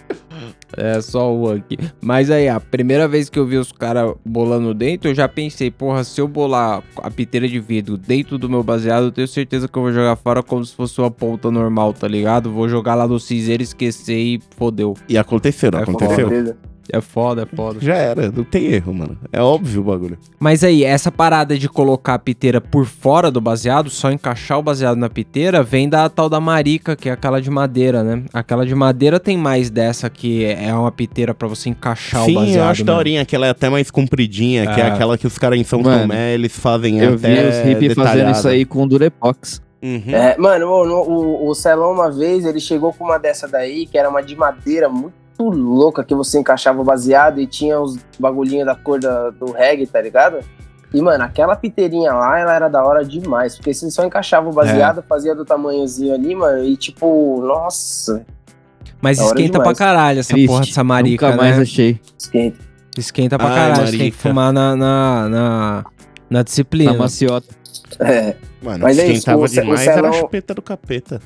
É só o aqui. Mas aí, a primeira vez que eu vi os caras bolando dentro, eu já pensei, porra, se eu bolar a piteira de vidro dentro do meu baseado, eu tenho certeza que eu vou jogar fora como se fosse uma ponta normal, tá ligado? Vou jogar lá no cinzeiro, esquecer e fodeu. E aconteceu, não É aconteceu? Certeza. É foda, é foda. Já era, não tem erro, mano. É óbvio o bagulho. Mas aí, essa parada de colocar a piteira por fora do baseado, só encaixar o baseado na piteira, vem da tal da marica, que é aquela de madeira, né? Aquela de madeira tem mais dessa que é uma piteira pra você encaixar o Sim, baseado. eu acho daorinha, que ela é até mais compridinha, que é É. aquela que os caras em São Mano, Tomé, eles fazem Eu vi até os hippies fazendo isso aí com Durepox. Uhum. É, mano, o, o, o Celão uma vez, ele chegou com uma dessa daí, que era uma de madeira muito louca, que você encaixava o baseado e tinha os bagulhinhos da cor da- do reggae, tá ligado? E, mano, aquela piteirinha lá, ela era da hora demais, porque você só encaixava o baseado, fazia do tamanhozinho ali, mano, e tipo, nossa, Mas esquenta pra demais. caralho essa Triste. porra dessa marica, Nunca mais né? achei. esquenta. Esquenta pra Ai, caralho, você tem que marica. fumar na, na, na, na disciplina. Na maciota. É. Mano, Mas é quem isso, tava o demais era a chupeta do capeta.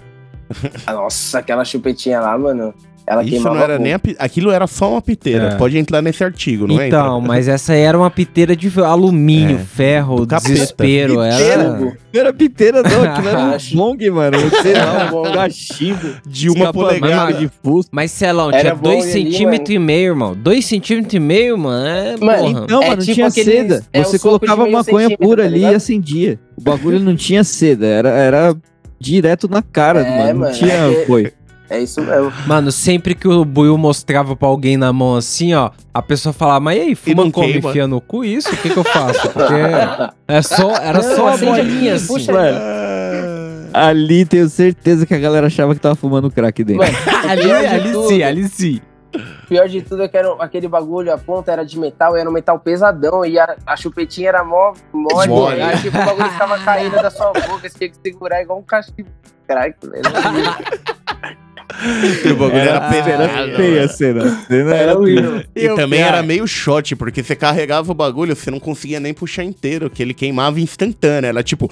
Nossa, aquela chupetinha lá, mano, ela Isso queimava não era nem a Aquilo era só uma piteira. É. Pode entrar nesse artigo, não Então, entra? mas essa aí era uma piteira de alumínio, É, ferro, desespero. Era... Piteiro. Era piteira não, aquilo era um bong, mano. Sei lá, um cachimbo. De uma polegada. de fusto. Mas, Celão, tinha bom 2 ali, centímetros e meio, irmão. 2 centímetros e meio, mano, é Mano, porra. Não, É mano, não tipo tinha aqueles- seda. é Você colocava maconha pura tá ali e acendia. O bagulho não tinha seda, era, era direto na cara, É, mano. Não tinha é apoio. É isso mesmo. Mano, sempre que o Buiu mostrava pra alguém na mão assim, ó, a pessoa falava, mas e aí, fuma como? queima? Enfia no cu isso? O que que eu faço? Porque é só, era Não, só a acende bolinha assim. puxa Mano, ali tenho certeza que a galera achava que tava fumando crack dentro. Mano, ali, ali tudo- sim, ali sim. pior de tudo é que era aquele bagulho, a ponta era de metal, era um metal pesadão, e a, a chupetinha era mó mole, Mole. aí tipo, o bagulho ficava caindo da sua boca, você tinha que segurar igual um cachimbo. Caralho, velho. E o bagulho era, Era feia a cena. A cena Era era horrível. E, também era meio shot, porque você carregava o bagulho, você não conseguia nem puxar inteiro, que ele queimava instantâneo. Era tipo,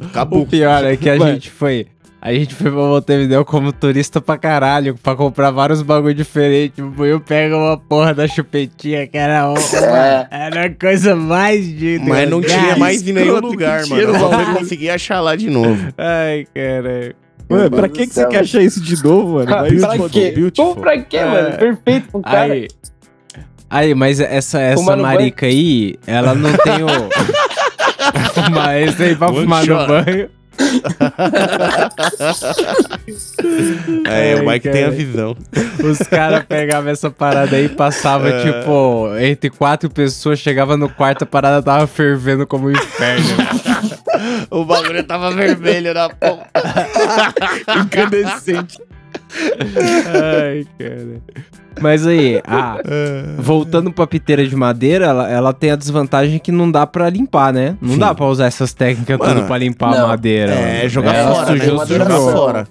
acabou. O pior é que a gente foi. A gente foi pra Montevideo como turista pra caralho, pra comprar vários bagulho diferentes. O eu pega uma porra da chupetinha, que era, uma, É. era a coisa mais de. Mas não tinha Cara, mais em nenhum lugar, mano. no Só conseguia achar lá de novo. Ai, cara. Mano, pra que, que você quer achar isso de novo, mano? Vai pra explodir. quê? Pô, pra quê, É. mano? Perfeito pro cara. Aí. Aí, mas essa, essa marica aí, ela não tem o. esse aí pra One fumar shot. no banho. É, o Mike tem a cara. visão. Os caras pegavam essa parada aí e passavam, É. tipo, entre quatro pessoas, chegava no quarto, a parada tava fervendo como um inferno. O bagulho tava vermelho na ponta. Incandescente. Ai, cara. Mas aí, ah, voltando pra piteira de madeira, ela, ela tem a desvantagem que não dá pra limpar, né? Não Sim. dá pra usar essas técnicas Mano, tudo pra limpar a não. madeira. É, mano. jogar Ela fora, né? sujou, duração. fora.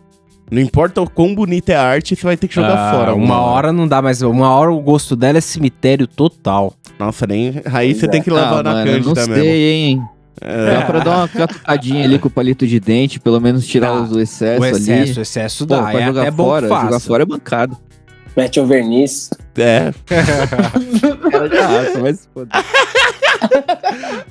Não importa o quão bonita é a arte, você vai ter que jogar Ah, fora. Uma hora não dá mais. Uma hora o gosto dela é cemitério total. Nossa, nem. Aí Pois você é. tem que lavar Ah, na mano, não cândida sei, mesmo. hein? É. Dá pra dar uma catucadinha ali com o palito de dente, pelo menos tirar Dá. os excessos o excesso, ali. o excesso Pô, dá. pra é jogar bom fora, jogar fora é bancado. Mete o verniz. É, Cara de raça, mas foda.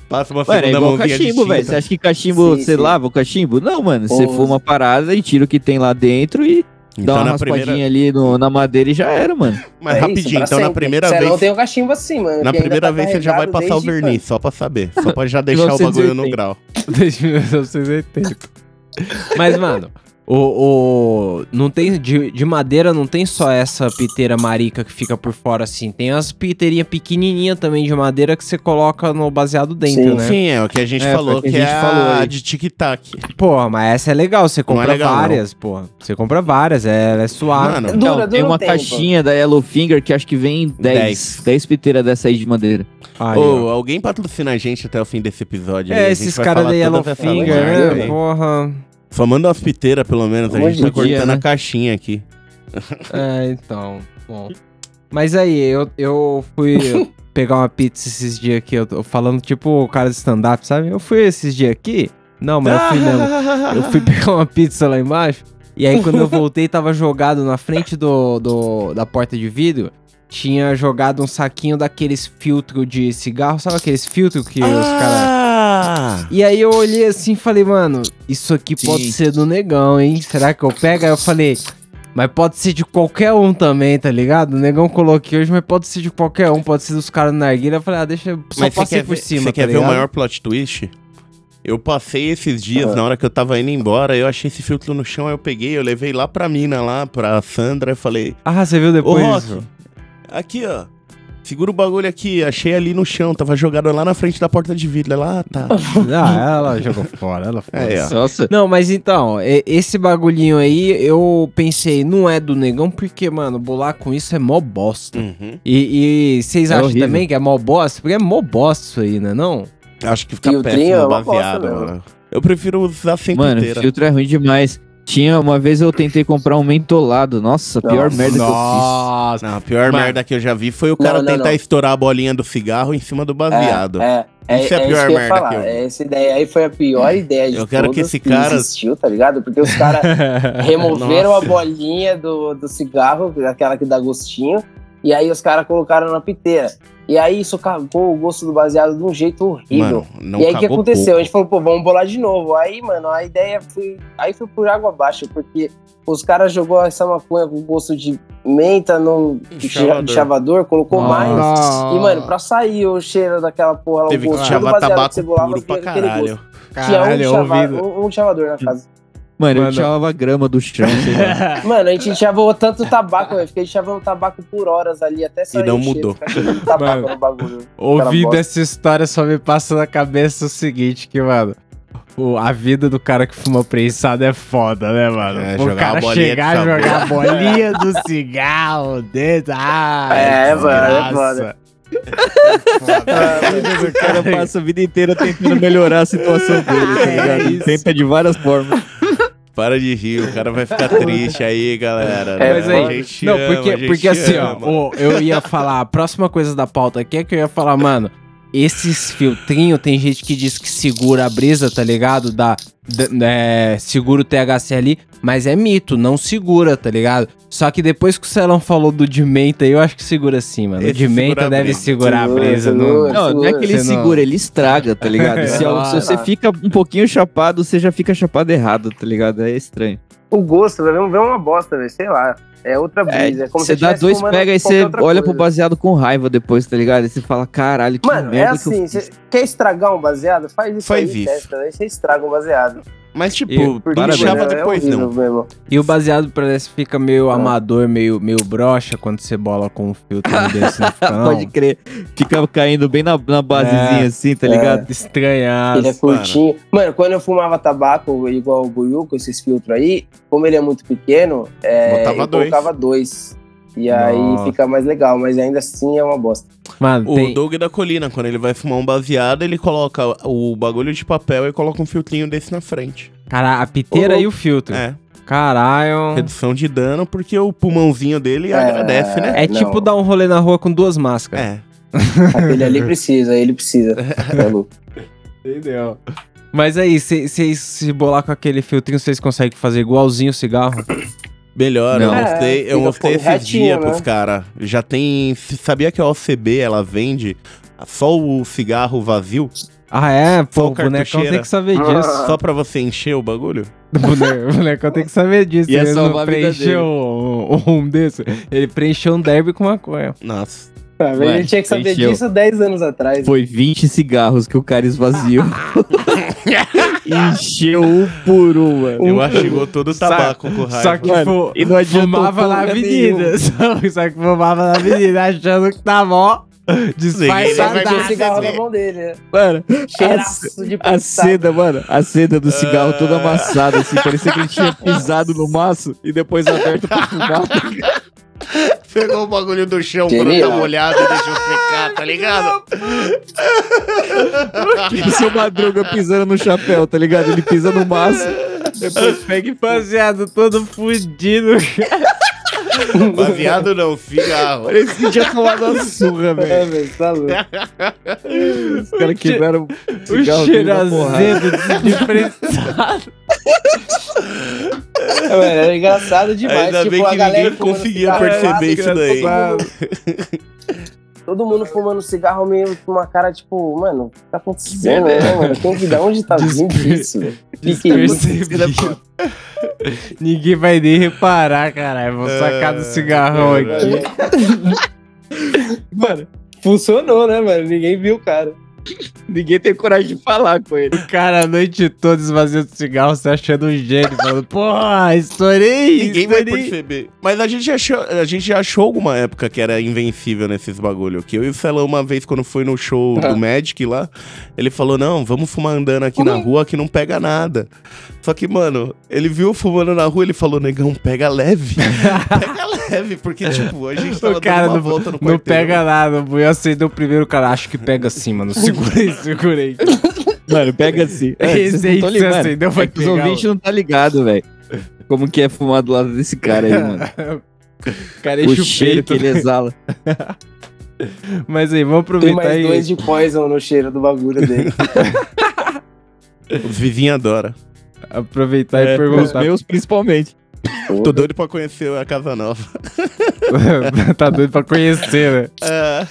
passa uma Mano, é segunda igual mãozinha de cachimbo, velho. Você acha que cachimbo, Sim, você sim. lava o cachimbo? Não, mano. Você Pô. fuma uma parada e tira o que tem lá dentro e dá Então uma na raspadinha primeira. ali no- na madeira e já era, mano. Mas É isso, rapidinho, pra então na sempre. primeira Cê vez. não tem o cachimbo assim, mano. Na primeira tá vez você já vai passar o verniz, só pra saber. Só pra já deixar o bagulho no 1980. grau. Desde 1980. Mas, mano, o, o. Não tem. De, de madeira não tem só essa piteira marica que fica por fora assim. Tem as piteirinhas pequenininhas também de madeira que você coloca no baseado dentro, Sim. né? Sim, é o que a gente É, falou, que, a é gente falou a de tic-tac. Porra, mas essa é legal. Você é compra legal, não. várias, porra. Você compra várias, é, ela é suave. Mano, Dura, Então, dura tem um uma tempo. caixinha da Yellowfinger que acho que vem 10. Dez. 10 piteiras dessa aí de madeira. Aí, ó. alguém patrocina a gente até o fim desse episódio. aí, É, esses caras da Yellowfinger, marcas né? Porra. Só manda umas piteiras, pelo menos. A Hoje gente tá cortando dia, né? a caixinha aqui. É, então. Bom. Mas aí, eu, eu fui pegar uma pizza esses dias aqui, eu tô falando tipo o cara de stand-up, sabe? Eu fui esses dias aqui. Não, mas eu fui mesmo. Eu fui pegar uma pizza lá embaixo. E aí, quando eu voltei, tava jogado na frente do, do- da porta de vidro. Tinha jogado um saquinho daqueles filtros de cigarro. Sabe aqueles filtros que os caras. Ah! E aí eu olhei assim e falei, mano, isso aqui Sim. pode ser do negão, hein? Será que eu pego? Aí eu falei, mas pode ser de qualquer um também, tá ligado? O negão coloquei hoje, mas pode ser de qualquer um, pode ser dos caras na narguilha. Eu falei, ah, deixa, eu só Mas passei por ver, cima, você tá quer ver o ligado? maior plot twist? Eu passei esses dias, Ah. na hora que eu tava indo embora, eu achei esse filtro no chão, aí eu peguei, eu levei lá pra mina, lá, pra Sandra, e falei, Ah, você viu depois? Ô, Rock, aqui, ó. Segura o bagulho aqui, achei ali no chão, tava jogado lá na frente da porta de vidro. Ela, ah, tá. Ah, ela jogou fora, ela foi. É. Nossa. Não, mas então, esse bagulhinho aí, eu pensei, não é do negão, porque, mano, bolar com isso é mó bosta. Uhum. E e vocês É acham horrível. também que é mó bosta? Porque é mó bosta isso aí, né não? Acho que fica Filtrinho péssimo é bosta mano. Eu prefiro usar sem Mano, filtro é ruim demais. Tinha uma vez eu tentei comprar um mentolado. Nossa, pior Nossa. merda que eu Nossa. Não, a pior Mano. merda que eu já vi foi o Não, cara não, tentar não. estourar a bolinha do cigarro em cima do baseado. É, é, Isso é a é pior isso que eu ia merda falar. que eu vi. Essa ideia aí foi a pior ideia de Eu quero que todas esse cara- existiu, tá ligado? Porque os caras removeram Nossa. a bolinha do, do cigarro, aquela que dá gostinho, e aí os caras colocaram na piteira. E aí isso cagou o gosto do baseado de um jeito horrível. Mano, não e aí o que aconteceu? pouco. A gente falou, pô, vamos bolar de novo. Aí, mano, a ideia foi. Aí foi por água abaixo, porque os caras jogou essa maconha com gosto de menta no Chavador. chavador, colocou Nossa. mais. E, mano, pra sair o cheiro daquela porra lá, Teve o gosto do baseado que você bolava, pra caralho. gosto. Tinha um, Caralho, chava, um, um chavador na casa. Mano, eu Mano. tirava grama do chão. Mano, a gente chavou tanto tabaco, velho. Fiquei chavando tabaco por horas ali, até sair não o cheiro, mudou. tabaco Mano. bagulho. Ouvindo essa história, só me passa na cabeça o seguinte, que, mano, o- a vida do cara que fuma prensado é foda, né, mano? É, o jogar cara chegar e jogar a bolinha do cigarro dentro. Ah, É, mano, é desgraça. foda. O cara passa a vida inteira tentando melhorar a situação dele, tá ligado? Ele tenta de várias formas. Para de rir, o cara vai ficar triste aí, galera. É, né? Mas A aí, gente não, ama, porque, a porque assim, ó, ama. eu ia falar, a próxima coisa da pauta aqui é que eu ia falar, mano, esses filtrinhos, tem gente que diz que segura a brisa, tá ligado? Da, da- é, segura o THC ali, mas é mito, não segura, tá ligado? Só que depois que o Celão falou do de menta, eu acho que segura sim, mano. O Esse de menta segura a deve brisa. segurar a Segura, brisa. segura. Não, Não, não é que ele Você não- segura, ele estraga, tá ligado? Se, se você fica um pouquinho chapado, você já fica chapado errado, tá ligado? É estranho. O gosto, velho, vem uma bosta, velho, sei lá. É outra É, brisa. É, como você se dá dois pega e você olha pro baseado com raiva depois, tá ligado? E você fala, caralho, que Mano, é merda que eu assim, quer estragar um baseado? Faz isso Faz aí, isso. testa, aí você estraga um baseado. Mas, tipo, Eu- mano, é depois, não. mesmo. E o baseado parece que fica meio Ah. amador, meio, meio broxa quando você bola com um filtro fica, não? Pode crer. Fica caindo bem na, na basezinha É. assim, tá É. ligado? Estranhar. Ele é curtinho. Mano, quando eu fumava tabaco igual o Buiu, com esses filtros aí, como ele é muito pequeno, é, Botava eu dois. colocava dois. E aí Nossa. fica mais legal, mas ainda assim é uma bosta. Mano, O tem... Doug da Colina, quando ele vai fumar um baseado, ele coloca o bagulho de papel e coloca um filtrinho desse na frente. Cara, a piteira e o filtro. É, Caralho. redução de dano, porque o pulmãozinho dele É. agradece, né? É Não. tipo dar um rolê na rua com duas máscaras. É. Aquele ali precisa, ele precisa. É louco. Entendeu? Mas aí, vocês se bolar com aquele filtrinho, vocês conseguem fazer igualzinho o cigarro? Melhor, Não. eu mostrei, eu É, fica mostrei esses retinho, dias né? pros caras. Já tem. Sabia que a OCB ela vende só o cigarro vazio? Ah, é? Pô, o bonecão tem que saber Ah. disso. Só pra você encher o bagulho? O bone- o bonecão tem que saber disso. Ia Ele salvar não preencheu um, um desse. Ele preencheu um derby com maconha. Nossa. Tá, Ué, ele tinha que saber encheu. disso 10 anos atrás. Foi 20 cigarros que o cara esvaziou. Encheu um por um, mano. Eu acho que todo o tabaco com raiva. Só que Mano, e não na avenida. Só, só que fumava na avenida achando que tava ó. Disfarçado. ver o cigarro na mão dele, né? Mano, Cheiraço de a seda, mano, a seda do cigarro toda amassada, assim, parecia que ele tinha pisado no maço e depois aberto pra fumar. Pegou o bagulho do chão quando Genial. tá molhado e deixou secar, tá ligado? O seu madruga pisando no chapéu, tá ligado? Ele pisa no maço, depois pega e. Baseado todo fudido. Baseado não, cigarro. Parece que tinha tomado uma surra, velho. É, velho, tá louco. Os caras quebraram o cheiro azedo, desprezado. É, mano, era engraçado demais. Ainda tipo, bem a que galera ninguém conseguia perceber isso daí. Todo mundo, fumando cigarro meio com uma cara, tipo, mano, o que tá acontecendo, né, mano? Quem que, da onde tá vindo isso, é? Despercebido. Ninguém vai nem reparar, caralho. Vou sacar do cigarrão É, aqui. Mano, funcionou, né, mano? Ninguém viu o cara. Ninguém tem coragem de falar com ele. O cara a noite toda esvaziando cigarro, você achando um gênio, falando, porra, estourei, Ninguém vai perceber. Mas a gente, achou, a gente já achou alguma época que era invencível nesses bagulho. Que eu e o Celão, uma vez, quando foi no show do Magic lá, ele falou: Não, vamos fumar andando aqui na rua que não pega nada. Só que, mano, ele viu eu fumando na rua ele falou: Negão, pega leve. pega leve, porque, tipo, a gente tava O cara dando uma não, volta no não quarteirão. pega nada. Eu acendeu o primeiro, cara, acho que pega sim, mano. Segurei, segurei. Mano, pega assim. É, Esse aí que você acendeu vai É que os pegar, ouvintes não tá ligado, velho. Como que é fumar do lado desse cara aí, mano. O cara o enche o cheiro que ele exala. Mas aí, vamos Tem aproveitar mais aí. dois de poison no cheiro do bagulho dele. Os vizinhos adoram. Aproveitar É, e os perguntar. meus, principalmente. Tô doido pra conhecer a Casa Nova. tá doido pra conhecer, né? É,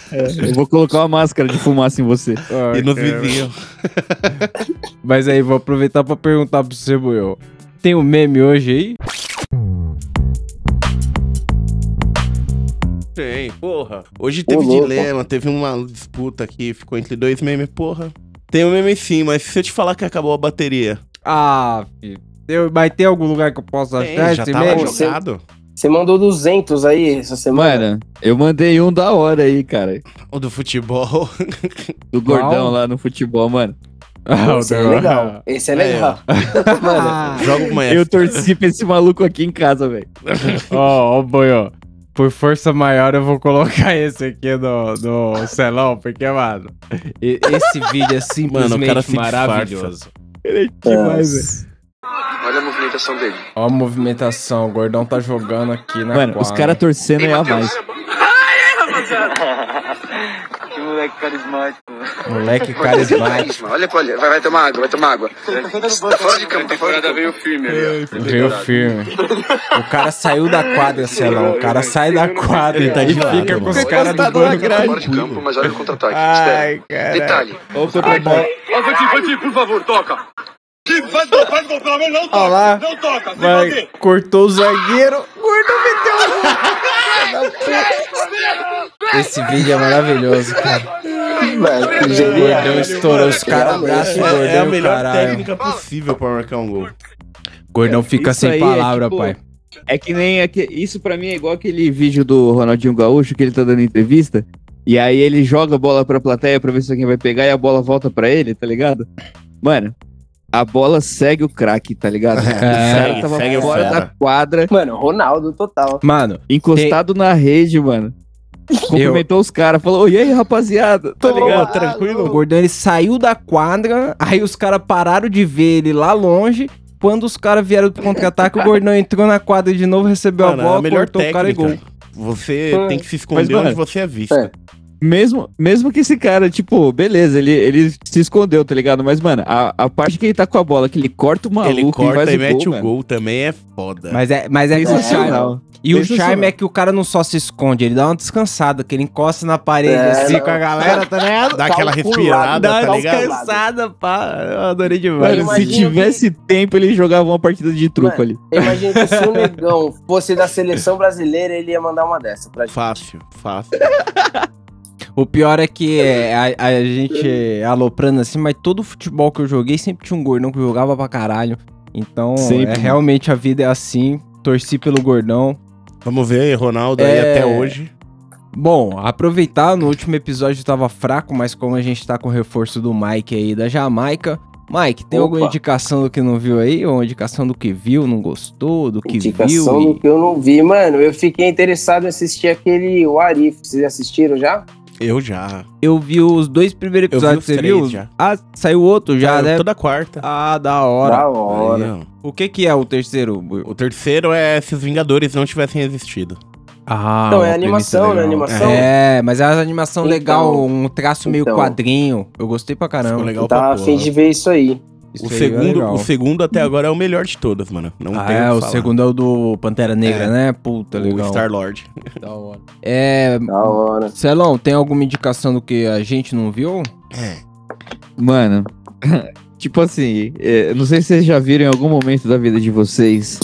Eu vou colocar uma máscara de fumaça em você. E nos cara. vizinhos. Mas aí, vou aproveitar pra perguntar pro você, Buiu. Tem um meme hoje aí? Tem, porra. Hoje teve Ô, louco. dilema, teve uma disputa aqui, ficou entre dois memes, porra. Tem um meme sim, mas se eu te falar que acabou a bateria, Ah, filho. Tem- Mas tem algum lugar que eu possa tem, achar já esse tava meme? jogado. Você mandou 200 aí essa semana? Mano, eu mandei um da hora aí, cara. O do futebol. Do gordão lá no futebol, mano. Ah, Esse é legal. Esse é legal. Mano, Joga uma Eu torci pra esse maluco aqui em casa, velho. Ó, ó, boi, ó. Por força maior, eu vou colocar esse aqui no, no celão, porque, mano, e- esse vídeo é simplesmente Mano, o cara se maravilhoso. Demais, velho. Olha a movimentação dele. Ó a movimentação, o gordão tá jogando aqui na Mano, os quadra. caras torcendo é a mais. Que moleque carismático. Moleque carismático. Olha ali. Vai, vai tomar água, vai tomar água. Tá fora de campo, tá fora de campo. veio firme ali, Veio firme. O cara saiu da quadra, Celão. O cara sai da quadra Ele tá e de lado, fica com os caras do banco. grade. Fora de campo, mas olha o contra-ataque. Ai, cara. Detalhe. Ó, o contra-ataque. Ó, Vantinho, Vantinho, por favor, toca. Que faz, faz gol, pelo menos não toca. Lá. Não toca, sem Vai, cortou o zagueiro. O gordão meteu Esse vídeo é maravilhoso, cara. mano, O genial. gordão estourou os caras, abraço o É, gordão é a o melhor caralho. técnica possível pra marcar um gol. Gordão fica Isso sem aí é palavra, tipo- pai. É que nem. aque- Isso pra mim é igual aquele vídeo do Ronaldinho Gaúcho que ele tá dando entrevista. E aí ele joga a bola pra plateia pra ver se alguém vai pegar e a bola volta pra ele, tá ligado? Mano, a bola segue o craque, tá ligado? o cara segue, tava segue o fora da quadra, Mano, Ronaldo total. Mano, encostado na rede, mano. Cumprimentou os caras, falou: e aí, rapaziada? Tá ligado? tranquilo. O gordão ele saiu da quadra, aí os caras pararam de ver ele lá longe. Quando os caras vieram pro contra-ataque, o gordão entrou na quadra de novo, recebeu Mano, a é bola, a melhor cortou o cara e gol. técnica. Você Hum. tem que se esconder mano, onde você é visto. é. Mesmo, mesmo que esse cara, tipo, beleza, ele, ele se escondeu, tá ligado? Mas, mano, a, a parte que ele tá com a bola, que ele corta o maluco Ele e corta faz e o mete gol, o mano. gol também é foda. Mas é, mas é que o charme. Sensacional. E o charme é que o cara não só se esconde, ele dá uma descansada, que ele encosta na parede É, assim não. com a galera, tá ligado? Dá aquela respirada, Dá tá uma ligado? descansada, pá. Eu adorei demais. Mano, se tivesse tempo, ele jogava uma partida de truco Mano, ali. Eu imagino que se o Negão fosse da seleção brasileira, ele ia mandar uma dessa pra gente. Fácil, fácil. O pior é que é, a, a gente aloprando assim, mas todo futebol que eu joguei sempre tinha um gordão que jogava pra caralho. Então, Sempre. é, realmente a vida é assim. Torci pelo gordão. Vamos ver, Ronaldo aí É. até hoje. Bom, aproveitar, no último episódio tava fraco, mas como a gente tá com o reforço do Mike aí da Jamaica. Mike, tem Opa. alguma indicação do que não viu aí? Ou indicação do que viu, não gostou, do que Indicação viu? do que eu não vi. Mano, eu fiquei interessado em assistir aquele Warif. Vocês assistiram já? Eu já. Eu vi os dois primeiros Eu vi episódios, os você três viu? já. Ah, saiu outro já, Saiu né? Toda quarta. Ah, da hora. Da hora. Aí. O que que é o terceiro? O terceiro é se os Vingadores não tivessem existido. Ah, Não, uma é animação, né? legal. Animação. É, mas é uma animação Então, legal, um traço meio então. quadrinho. Eu gostei pra caramba. Ficou legal Eu tava pra afim porra. de ver isso aí. Isso O é segundo, legal. o segundo até agora é o melhor de todos, mano. Não Ah, tem é, o falar. segundo é o do Pantera Negra, É. né? Puta, o legal. Star-Lord. Da hora. É, Da hora. Celão, tem alguma indicação do que a gente não viu? Mano, tipo assim, é, não sei se vocês já viram em algum momento da vida de vocês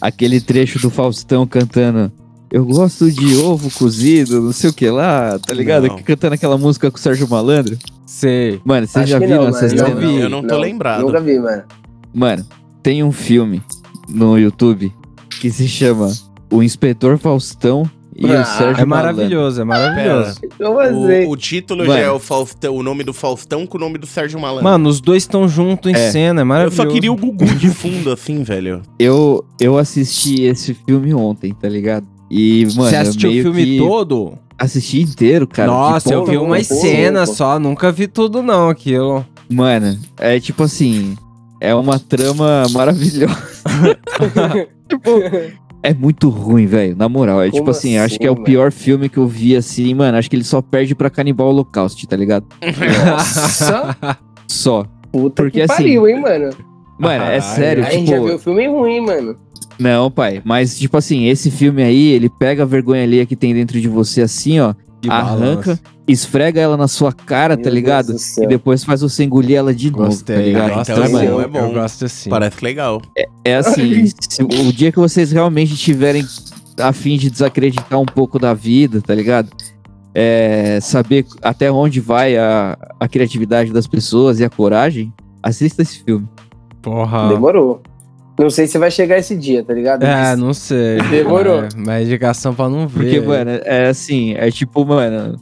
aquele trecho do Faustão cantando. Eu gosto de ovo cozido, não sei o que lá, tá ligado? Não. Cantando aquela música com o Sérgio Malandro. Sei. Mano, vocês já viram não, essa. Eu cena? vi. Eu não tô lembrado. Nunca vi, mano. Mano, tem um filme no YouTube que se chama O Inspetor Faustão e Ah, o Sérgio É Malandro. maravilhoso, é maravilhoso. Eu. O, o título Mano. já é o, Faustão, o nome do Faustão com o nome do Sérgio Malandro. Mano, os dois estão juntos em É. cena, é eu maravilhoso. só queria o Gugu de fundo, assim, velho. Eu, eu assisti esse filme ontem, tá ligado? E, mano, Você assistiu o filme que todo? Assisti inteiro, cara. Nossa, eu vi umas cenas só, nunca vi tudo não, aquilo. Mano, é tipo assim, é uma trama maravilhosa. tipo, é muito ruim, velho, na moral. É tipo Como assim, acho assim, que é o mano? pior filme que eu vi assim, mano. Acho que ele só perde pra Canibal Holocaust, tá ligado? Nossa, Só. puta Porque que assim, pariu, hein, mano. Mano, é Ai, sério, a gente já tipo. viu filme ruim, mano. Não, pai, mas tipo assim, esse filme aí, ele pega a vergonha alheia que tem dentro de você assim, ó, Que arranca, balanço. esfrega ela na sua cara, tá Meu ligado? Deus do céu. E depois faz você engolir ela de novo, tá Gostei, ligado? gosto Então é assim, bom, é bom. Eu gosto assim. Parece legal. É assim, se- o dia que vocês realmente tiverem a fim de desacreditar um pouco da vida, tá ligado? É, saber até onde vai a, a criatividade das pessoas e a coragem, assista esse filme. Porra. Demorou. Não sei se vai chegar esse dia, tá ligado? É, Mas- não sei. Demorou. É, mas indicação pra não ver. Porque, mano, é assim, é tipo, mano,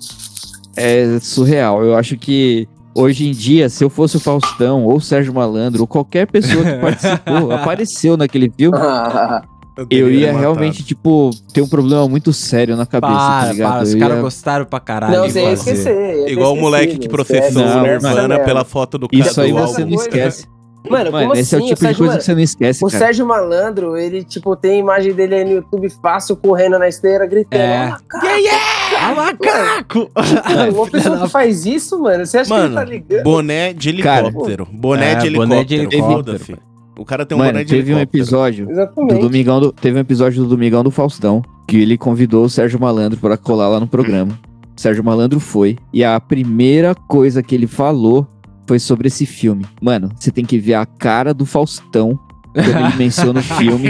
é surreal. Eu acho que Hoje em dia, se eu fosse o Faustão ou o Sérgio Malandro ou qualquer pessoa que participou, apareceu naquele filme, eu teria ia matado. realmente, tipo, ter um problema muito sério na cabeça, tá Para, ligado? para, os Eu caras ia- gostaram pra caralho. Não, você ia esquecer. ia ter Igual o moleque que processou o Nirvana pela foto do Isso cara aí do você não esquece. Mano, Mano, como esse é o assim? tipo de Sérgio coisa Malandro- que você não esquece, O cara. Sérgio Malandro, ele, tipo, tem a imagem dele aí no YouTube fácil, correndo na esteira, gritando. É. "Ó, macaco!" Ah, macaco! Mano, uma pessoa que faz isso, mano, você acha que Mano, ele tá ligando? Boné de Cara, helicóptero. boné, é, de boné de helicóptero. helicóptero, Foda-se. O cara tem um Mano, boné de teve um helicóptero. episódio do Exatamente. Domingão do, teve um episódio do Domingão do Faustão que ele convidou o Sérgio Malandro para colar lá no programa. O Sérgio Malandro foi e a primeira coisa que ele falou foi sobre esse filme. Mano, você tem que ver a cara do Faustão quando ele menciona o filme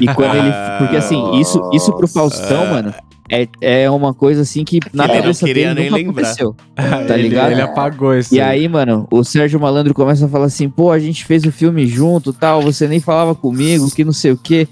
e quando ele, porque assim, isso isso pro Faustão, mano, é, é uma coisa assim que na Ele não cabeça dele nem nunca lembrar. aconteceu. Tá ligado? Ele apagou isso. E aí, mano, o Sérgio Malandro começa a falar assim, pô, a gente fez o filme junto, tal, você nem falava comigo, que não sei o quê.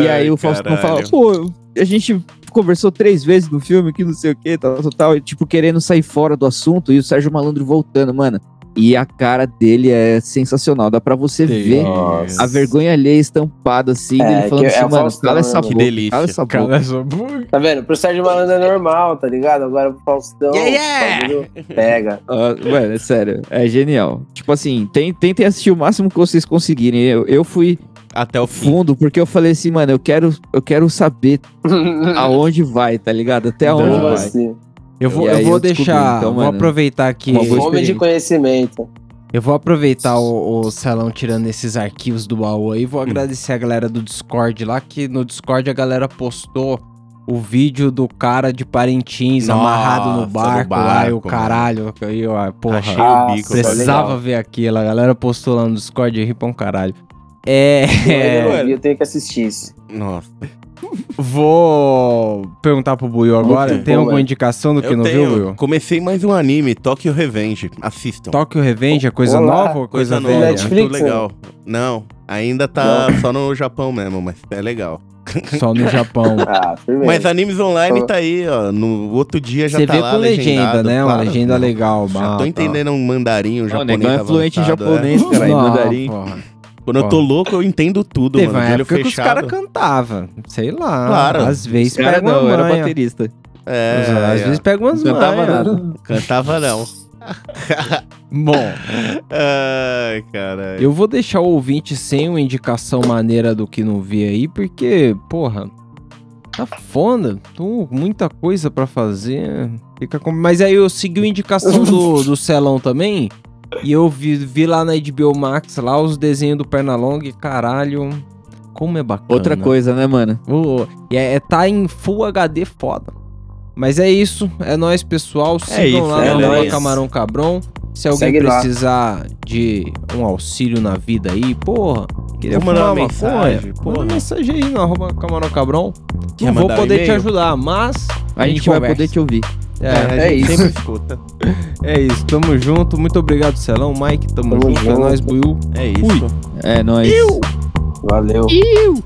E aí o Faustão fala, pô, a gente conversou três vezes no filme, que não sei o que, tal, tal, tal, e, tipo, querendo sair fora do assunto, e o Sérgio Malandro voltando, mano. E a cara dele é sensacional, dá pra você ver Nossa. a vergonha alheia estampada, assim, É, dele falando que é assim, o mano, Faustão, cala essa né, boca, Que delícia. cala essa boca. Cala essa boca. Tá vendo? Pro Sérgio Malandro é normal, tá ligado? Agora pro Faustão. Yeah, yeah! Pega. Ah, mano, é sério, é genial. Tipo assim, tem- tentem assistir o máximo que vocês conseguirem. Eu, eu fui Até o fim. fundo porque eu falei assim, mano, eu quero, eu quero saber aonde vai, tá ligado? Até Não, onde Como vai. assim? Eu vou, eu vou eu deixar. então, vou mano, aproveitar aqui. uma Fome de conhecimento. Eu vou aproveitar o, o salão tirando esses arquivos do baú aí. Vou agradecer a galera do Discord lá, que no Discord a galera postou o vídeo do cara de Parintins Nossa, amarrado no no barco, lá e o barco, caralho. Aí, ó, porra. Achei o bico. Nossa, Precisava legal. ver aquilo. A galera postou lá no Discord e ri pra um caralho. É. Eu, não vi, eu tenho que assistir isso. Nossa. Vou perguntar pro Buiu agora. Muito Tem bom, alguma velho. indicação do que Eu não tenho. viu, Buiu? Comecei mais um anime, Tokyo Revenge. Assistam. Tokyo Revenge é coisa Olá. nova ou coisa, Coisa nova, velha? Netflix, muito legal. Não, ainda tá só no Japão mesmo, mas é legal. Só no Japão. Ah, firmeza. Mas animes online tá aí, ó. No outro dia já Você tá vê lá com legenda, legendado, né? Uma claro. legenda Não, legal. Já tô entendendo um mandarim, um O japonês negão é fluente em avançado, japonês, cara, em Não, mandarim. porra. Quando eu tô louco, eu entendo tudo, Teve mano. uma olho época que os fechado. caras cantavam. Sei lá. Claro. Às vezes Cara, pega uma não, era manha. baterista. É, Às é. vezes pega umas Não cantava manhas. nada. Cantava não. Bom, Ai, caralho. eu vou deixar o ouvinte sem uma indicação maneira do que não vi aí, porque, porra, tá foda. Tô muita coisa pra fazer. Fica com... Mas aí eu segui a indicação do, do Celão também. E eu vi, vi lá na HBO Max lá os desenhos do Pernalong. Caralho, como é bacana. Outra coisa, né, mano? Ô, e é, é- tá em Full HD foda. Mas é isso, é nóis, pessoal. Sigam isso, lá é no. Camarão Cabron. Se alguém Segue lá. precisar de um auxílio na vida aí, porra, queria Vou mandar fumar uma maconha, mensagem, porra. manda mensagem aí no arroba Camarão Cabron. Quer Não vou poder te ajudar, mas A, gente, vai conversa. poder te ouvir. É, a é isso. sempre escuta. é isso, tamo junto. Muito obrigado, Celão. Mike, tamo, Tamo junto. É junto. nóis, Buiu. É isso. Fui. É nóis. Valeu. Iu.